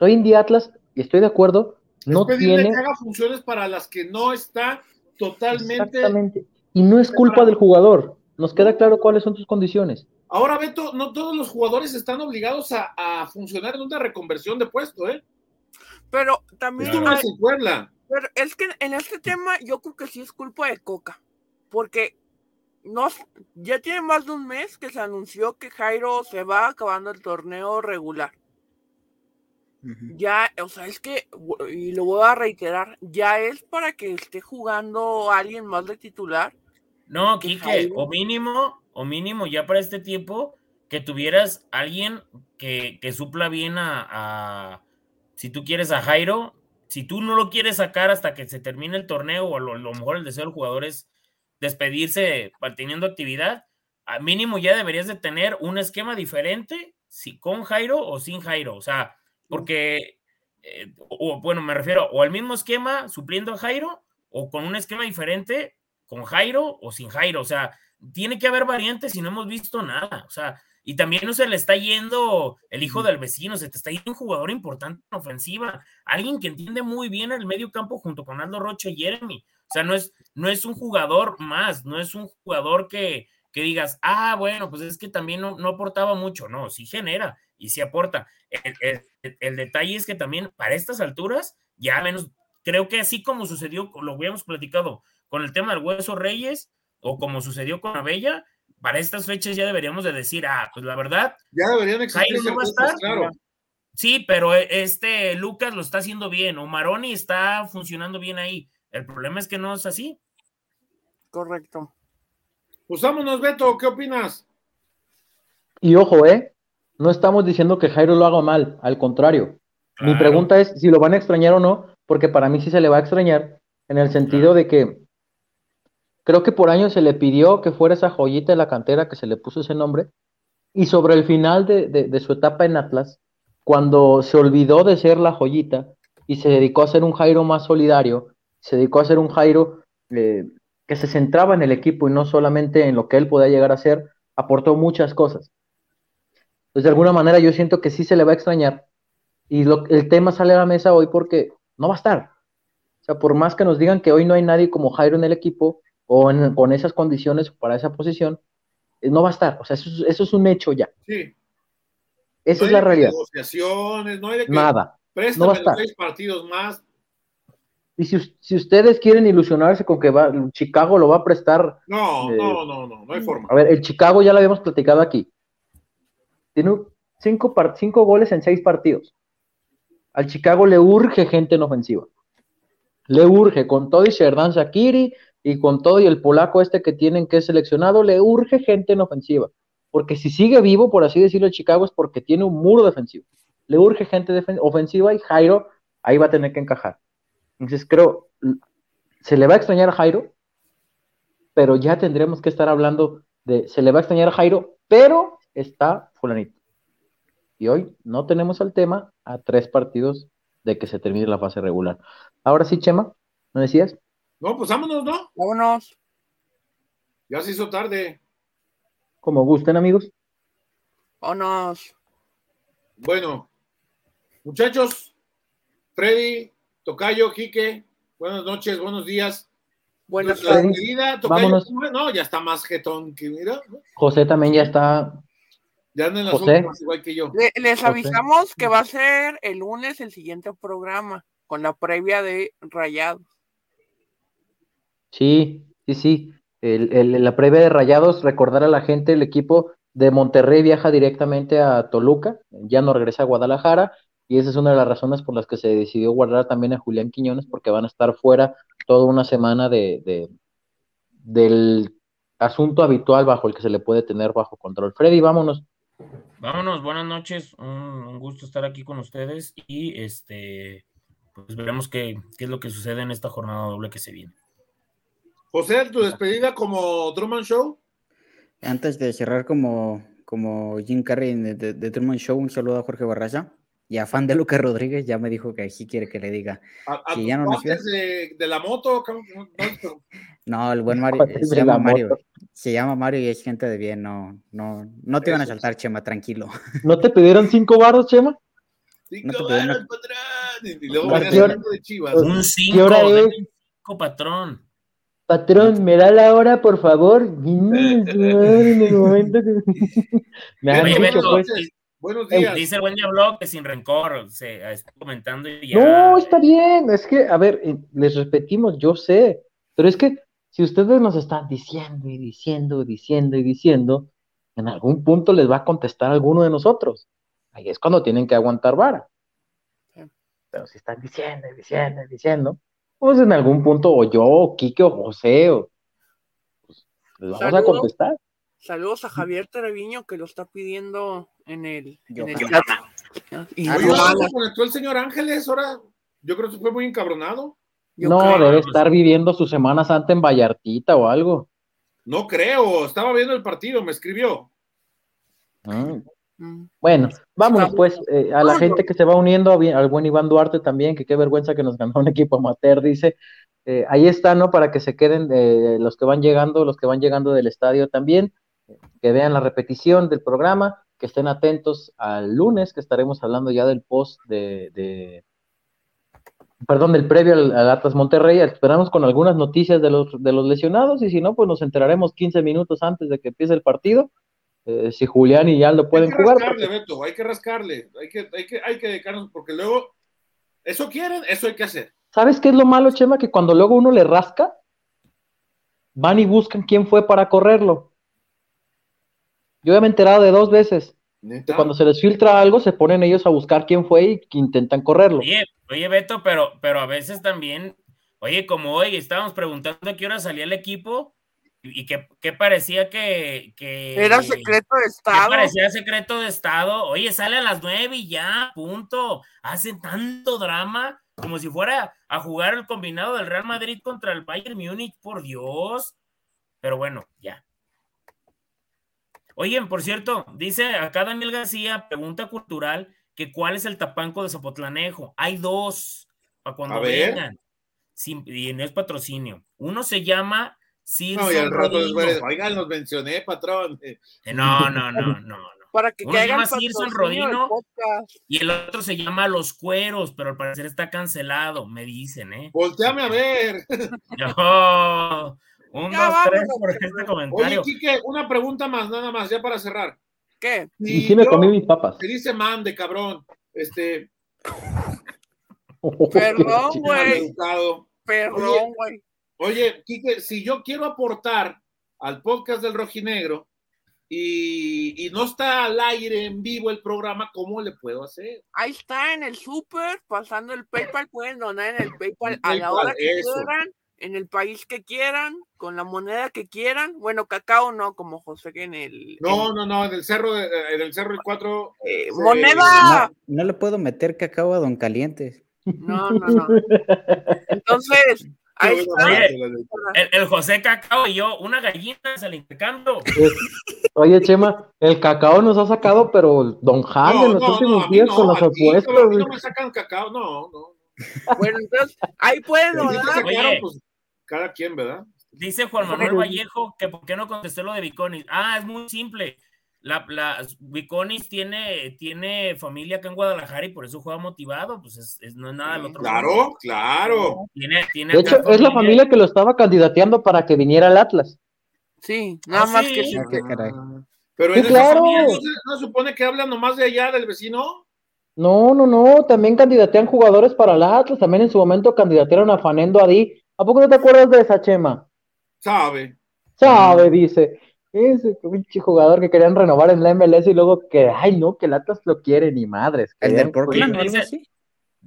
Hoy en día Atlas, y estoy de acuerdo, no es pedirle tiene... que haga funciones para las que no está totalmente. Exactamente. Y no es culpa del jugador. Nos queda claro cuáles son tus condiciones. Ahora, Beto, no todos los jugadores están obligados a, a funcionar en una reconversión de puesto, ¿eh? Pero también. Estuvo hay- en Puebla. Pero es que en este tema yo creo que sí es culpa de Coca. Porque no, ya tiene más de un mes que se anunció que Jairo se va acabando el torneo regular. Ya, o sea, es que, y lo voy a reiterar, ya es para que esté jugando alguien más de titular. No, que Quique, Jairo- o mínimo, o mínimo ya para este tiempo, que tuvieras alguien que, que supla bien a, a- si tú quieres a Jairo, si tú no lo quieres sacar hasta que se termine el torneo, o a lo, a lo mejor el deseo del jugador es despedirse teniendo actividad, a mínimo ya deberías de tener un esquema diferente, si con Jairo o sin Jairo, o sea, porque, eh, o bueno, me refiero, o al mismo esquema supliendo a Jairo, o con un esquema diferente con Jairo o sin Jairo. O sea, tiene que haber variantes y no hemos visto nada. O sea, y también no se le está yendo el hijo del vecino, se te está yendo un jugador importante en ofensiva, alguien que entiende muy bien el medio campo junto con Aldo Rocha y Jeremy. O sea, no es, no es un jugador más, no es un jugador que, que digas, ah, bueno, pues es que también no, no aportaba mucho. No, sí genera y sí aporta. El, el- el detalle es que también para estas alturas, ya menos, creo que así como sucedió, lo habíamos platicado con el tema del Hueso Reyes, o como sucedió con Abella, para estas fechas ya deberíamos de decir, ah, pues la verdad, Ya deberían existir Jairo no va a estar. claro. sí, pero e- este Lucas lo está haciendo bien, o Maroni está funcionando bien ahí. El problema es que no es así. Correcto. Pues vámonos, Beto, ¿qué opinas? Y ojo, ¿eh? No estamos diciendo que Jairo lo haga mal, al contrario. Mi pregunta es si lo van a extrañar o no, porque para mí sí se le va a extrañar, en el sentido de que creo que por años se le pidió que fuera esa joyita de la cantera que se le puso ese nombre, y sobre el final de, su etapa en Atlas, cuando se olvidó de ser la joyita y se dedicó a ser un Jairo más solidario, se dedicó a ser un Jairo eh, que se centraba en el equipo y no solamente en lo que él podía llegar a ser, aportó muchas cosas. Entonces, de alguna manera, yo siento que sí se le va a extrañar. Y el tema sale a la mesa hoy porque no va a estar. O sea, por más que nos digan que hoy no hay nadie como Jairo en el equipo o en- con esas condiciones para esa posición, eh, no va a estar. O sea, eso, es- eso es un hecho ya. Sí. Esa No es la realidad. Negociaciones, no hay de que Nada. no va a estar. seis partidos más. Y si, si ustedes quieren ilusionarse con que va, Chicago lo va a prestar, No, Eh, no, no, no, no hay forma. a ver, el Chicago ya lo habíamos platicado aquí. Tiene cinco, cinco goles en seis partidos. Al Chicago le urge gente en ofensiva. Le urge, con todo y Sherdan Shakiri y con todo y el polaco este que tienen que es seleccionado, le urge gente en ofensiva. Porque si sigue vivo, por así decirlo, Chicago es porque tiene un muro defensivo. Le urge gente ofensiva y Jairo ahí va a tener que encajar. Entonces creo, se le va a extrañar a Jairo, pero ya tendremos que estar hablando de, se le va a extrañar a Jairo, pero está fulanito. Y hoy no tenemos el tema a tres partidos de que se termine la fase regular. Ahora sí, Chema, ¿me decías? No, pues vámonos, ¿no? Vámonos. Ya se hizo tarde. Como gusten, amigos. Vámonos. Bueno, muchachos, Freddy, Tocayo, Quique, buenas noches, buenos días. Buenas Tocayo, Vámonos. no, ya está más jetón que mira. José también ya está. ya anda en las José. últimas igual que yo. Le- les avisamos que va a ser el lunes el siguiente programa con la previa de Rayados. Sí, sí, sí. El, el- la previa de Rayados, recordar a la gente, el equipo de Monterrey viaja directamente a Toluca, ya no regresa a Guadalajara, y esa es una de las razones por las que se decidió guardar también a Julián Quiñones, porque van a estar fuera toda una semana de, de- del asunto habitual bajo el que se le puede tener bajo control. Freddy, vámonos. Vámonos, buenas noches. Un, gusto estar aquí con ustedes y este, pues veremos qué, qué es lo que sucede en esta jornada doble que se viene. José, tu despedida como Truman Show. Antes de cerrar como, como Jim Carrey de, de, de Truman Show, un saludo a Jorge Barraza y a fan de Lucas Rodríguez, ya me dijo que aquí quiere que le diga. A, a ya no de, de la moto. ¿cómo- cómo- no, el buen Mario, se llama la Mario. Se llama Mario y es gente de bien, no, no, no te iban a saltar, Chema, tranquilo. ¿No te pidieron cinco baros, Chema? cinco No patrón. Y luego de Chivas. Un ¿Qué 5, hora es? cinco patrón. Patrón, ¿me da la hora, por favor? en el momento que... me han Oye, dicho, Beto, pues, Buenos días. Dice el buen Diablo que sin rencor, se está comentando y ya. No, está bien, es que, a ver, eh, les repetimos, yo sé, pero es que si ustedes nos están diciendo y diciendo, diciendo y diciendo, en algún punto les va a contestar alguno de nosotros. Ahí es cuando tienen que aguantar vara. Pero si están diciendo y diciendo y diciendo, pues en algún punto, o yo, o Quique, o José, o, pues, les vamos a contestar. Saludos a Javier Treviño que lo está pidiendo en el, Yo en el creo. chat. Yo- se conectó el señor Ángeles, ahora yo creo que fue muy encabronado. yo no, creo. debe estar viviendo su Semana Santa en Vallartita o algo. No creo, estaba viendo el partido, me escribió. Mm. Mm. Bueno, Está- pues eh, a la gente que se va uniendo, al buen Iván Duarte también, que qué vergüenza que nos ganó un equipo amateur, dice. Eh, ahí está, ¿no? Para que se queden eh, los que van llegando, los que van llegando del estadio también, que vean la repetición del programa, que estén atentos al lunes, que estaremos hablando ya del post de, de- perdón, del previo al, al Atlas Monterrey. Esperamos con algunas noticias de los, de los lesionados y si no, pues nos enteraremos 15 minutos antes de que empiece el partido. Eh, si Julián y Aldo pueden hay que jugar. rascarle, porque- Beto, hay que rascarle, hay que, hay que, hay que dedicarnos, porque luego, eso quieren, eso hay que hacer. ¿Sabes qué es lo malo, Chema? Que cuando luego uno le rasca, van y buscan quién fue para correrlo. Yo ya me he enterado de dos veces. que cuando se les filtra algo, se ponen ellos a buscar quién fue y que intentan correrlo. Oye, oye, Beto, pero, pero a veces también, oye, como hoy estábamos preguntando a qué hora salía el equipo y, que, que parecía que, que Era secreto de que Estado. parecía secreto de Estado. Oye, sale a las nueve y ya, punto. Hacen tanto drama como si fuera a jugar el combinado del Real Madrid contra el Bayern Múnich, por Dios. Pero bueno, ya. Oye, por cierto, dice acá Daniel García, pregunta cultural, que cuál es el tapanco de Zapotlanejo. Hay dos, para cuando A ver. vengan. Sin- y no es patrocinio. Uno se llama No, y al rato Rodino. después, oigan, los mencioné, patrón. Eh, No, no, no, no, no. Para que Uno se llama del Rodino. Y el otro se llama Los Cueros, pero al parecer está cancelado, me dicen, ¿eh? Volteame a ver. Yo, un, Ya dos, tres vámonos, por este Oye, comentario. Quique, una pregunta más, nada más, ya para cerrar. ¿Qué? Y sí me comí mis papas. Se dice mande, cabrón. Este, Perdón, güey. Perdón, güey. Oye, Quique, si yo quiero aportar al podcast del Rojinegro y, y no está al aire en vivo el programa, ¿cómo le puedo hacer? Ahí está en el súper, pasando el PayPal, pueden donar en el PayPal El a la hora que eso. quieran, en el país que quieran, con la moneda que quieran. Bueno, cacao no, como José que en el... No, no, no, en el cerro, de- en el cerro del 4. Eh, Sí. ¡Moneda! No, no le puedo meter cacao a Don Caliente. No, no, no. Entonces, ahí está. Oye, El, el José Cacao y yo, una gallina se le intercambio. Oye, Chema, el cacao nos ha sacado, pero Don Han en los últimos mí días no, con las apuestas. no me sacan cacao, no, no. Bueno, entonces, ahí pueden sacaron, Oye. pues, cada quien, ¿verdad? Dice Juan Manuel Vallejo que por qué no contesté lo de Viconis. Ah, es muy simple. La, la Viconis tiene, tiene familia acá en Guadalajara y por eso juega motivado. Pues es, es- no es nada del otro. Claro, claro. Tiene, tiene De hecho, es la familia que lo estaba candidateando para que viniera al Atlas. Sí, nada Ah, más sí. que sí. Ah, caray. Pero Sí, en claro. familia no se, no se supone que hablan nomás de allá del vecino. No, no, no, también candidatean jugadores para el Atlas, también en su momento candidatearon a Fanendo Adi. ¿A poco no te acuerdas de esa Chema? Sabe. Sabe, dice. Ese pinche jugador que querían renovar en la MLS y luego que, ay, no, que el Atlas lo quiere, ni madres. ¿El del Portland o algo dice- así?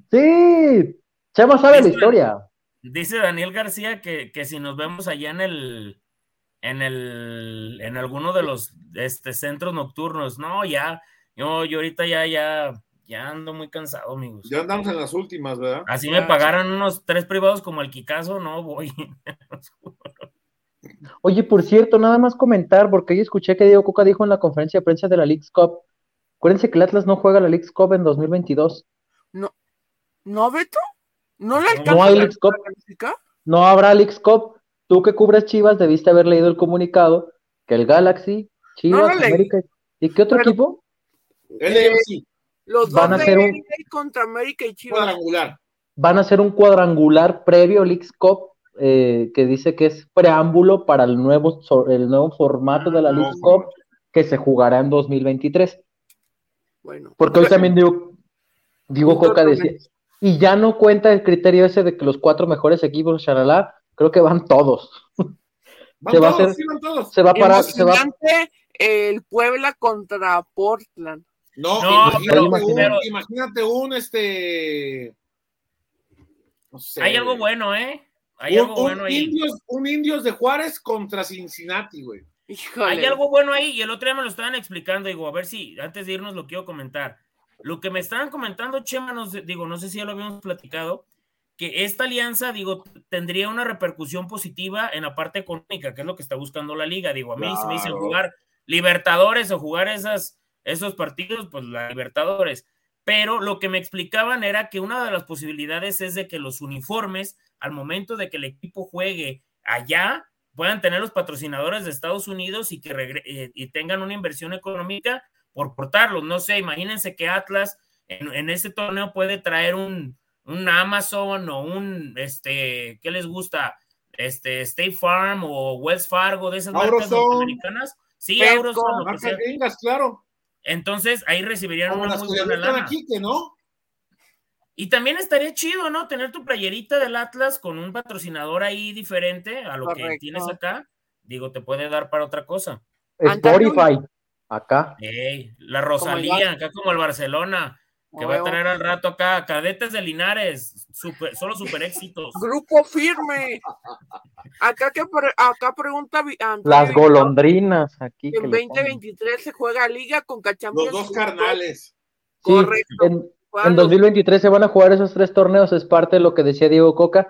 Sí, Chema sabe la historia. Dice Daniel García que, que si nos vemos allá en el en el en alguno de los este, centros nocturnos. No, ya, yo, yo ahorita ya, ya, ya ando muy cansado, amigos. Ya andamos en las últimas, ¿verdad? Así me pagaran unos tres privados como el Kikazo, no voy. Oye, por cierto, nada más comentar, porque hoy escuché que Diego Coca dijo en la conferencia de prensa de la Leagues Cup. Acuérdense que el Atlas no juega la Leagues Cup en 2022. ¿No, Beto? ¿No le No alcanza hay la Leagues Cup. No habrá Leagues Cup. Tú que cubres Chivas debiste haber leído el comunicado que el Galaxy, Chivas, No leí. América. ¿Y qué otro Pero- equipo? LFC, Los Van dos a de hacer un- contra América y Chivas. cuadrangular. Van a hacer un cuadrangular previo Leagues Cup eh, que dice que es preámbulo para el nuevo, el nuevo formato de la League Cup que se jugará en 2023. Bueno. Porque hoy también digo, digo Coca decía, y ya no cuenta el criterio ese de que los cuatro mejores equipos, shalala, creo que van todos. Van se va a hacer- sí, van todos. Se va a parar, se va, el Puebla contra Portland. No, No, imagínate, pero- un, pero- imagínate un, este. No sé. Hay algo bueno, ¿eh? Hay un, algo un bueno ahí. indios, un Indios de Juárez contra Cincinnati, güey. Híjole. Hay algo bueno ahí y el otro día me lo estaban explicando, digo, a ver si antes de irnos lo quiero comentar. Lo que me estaban comentando, Chema, no sé, digo, no sé si ya lo habíamos platicado, que esta alianza, digo, tendría una repercusión positiva en la parte económica, que es lo que está buscando la liga. Digo, a mí si me dicen Claro. jugar Libertadores o jugar esas, esos partidos, pues la Libertadores. Pero lo que me explicaban era que una de las posibilidades es de que los uniformes, al momento de que el equipo juegue allá, puedan tener los patrocinadores de Estados Unidos y que regre- eh, y tengan una inversión económica por portarlos. No sé, imagínense que Atlas en, en este torneo puede traer un, un Amazon o un, este, ¿qué les gusta? Este, State Farm o Wells Fargo, de esas marcas norteamericanas. Sí, Petco, Auroson, Marcas gringas, claro. Entonces ahí recibirían Como una las muy buena lana. no. Y también estaría chido, ¿no? Tener tu playerita del Atlas con un patrocinador ahí diferente a lo que tienes acá. Digo, te puede dar para otra cosa. Spotify, acá. La Rosalía, acá como el Barcelona, que va a tener al rato acá, cadetes de Linares, super- solo super éxitos. Grupo firme. Acá que pre- acá pregunta Antonio Las golondrinas aquí. En que le ponen. 2023 se juega Liga con Los Cachampions. dos carnales. Sí, Correcto. en, En los- 2023 se van a jugar esos tres torneos, es parte de lo que decía Diego Coca,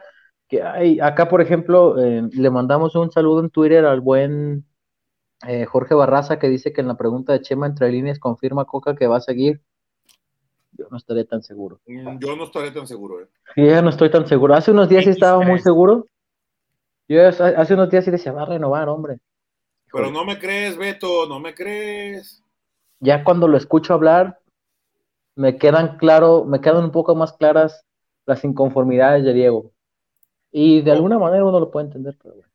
que hay, acá por ejemplo eh, le mandamos un saludo en Twitter al buen eh, Jorge Barraza que dice que en la pregunta de Chema entre líneas confirma Coca que va a seguir. Yo no estaría tan seguro. Mm, Yo no estaré tan seguro, ¿eh? Sí, ya no estoy tan seguro. Hace unos días sí estaba muy X3. seguro. Yo hace hace unos días sí decía, va a renovar, hombre. Pero no me crees, Beto, no me crees. Ya cuando lo escucho hablar, me quedan claro, me quedan un poco más claras las inconformidades de Diego. Y de alguna manera uno lo puede entender, pero bueno.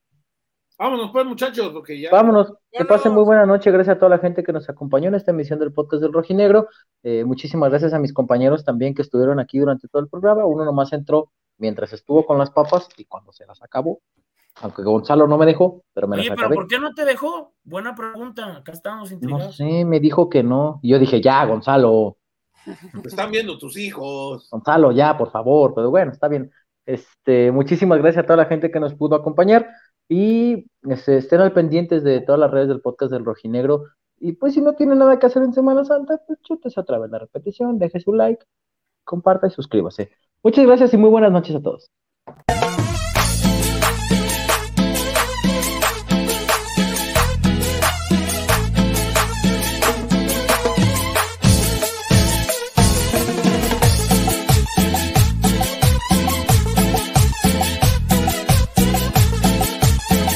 Vámonos, pues, muchachos, porque ya. Vámonos, que pasen muy buena noche. Gracias a toda la gente que nos acompañó en esta emisión del podcast del Rojinegro. Eh, muchísimas gracias a mis compañeros también que estuvieron aquí durante todo el programa. Uno nomás entró mientras estuvo con las papas y cuando se las acabó. Aunque Gonzalo no me dejó, pero me Oye, las pero acabé. ¿por qué no te dejó? Buena pregunta, acá estamos No intrigados. sé, me dijo que no. Y yo dije, ya, Gonzalo, Te están viendo tus hijos. Gonzalo, ya, por favor. Pero bueno, está bien. Este, muchísimas gracias a toda la gente que nos pudo acompañar. Y este, estén al pendientes de todas las redes del podcast del Rojinegro. Y pues si no tienen nada que hacer en Semana Santa, pues chútese otra vez la repetición, deje su like, comparta y suscríbase. Muchas gracias y muy buenas noches a todos.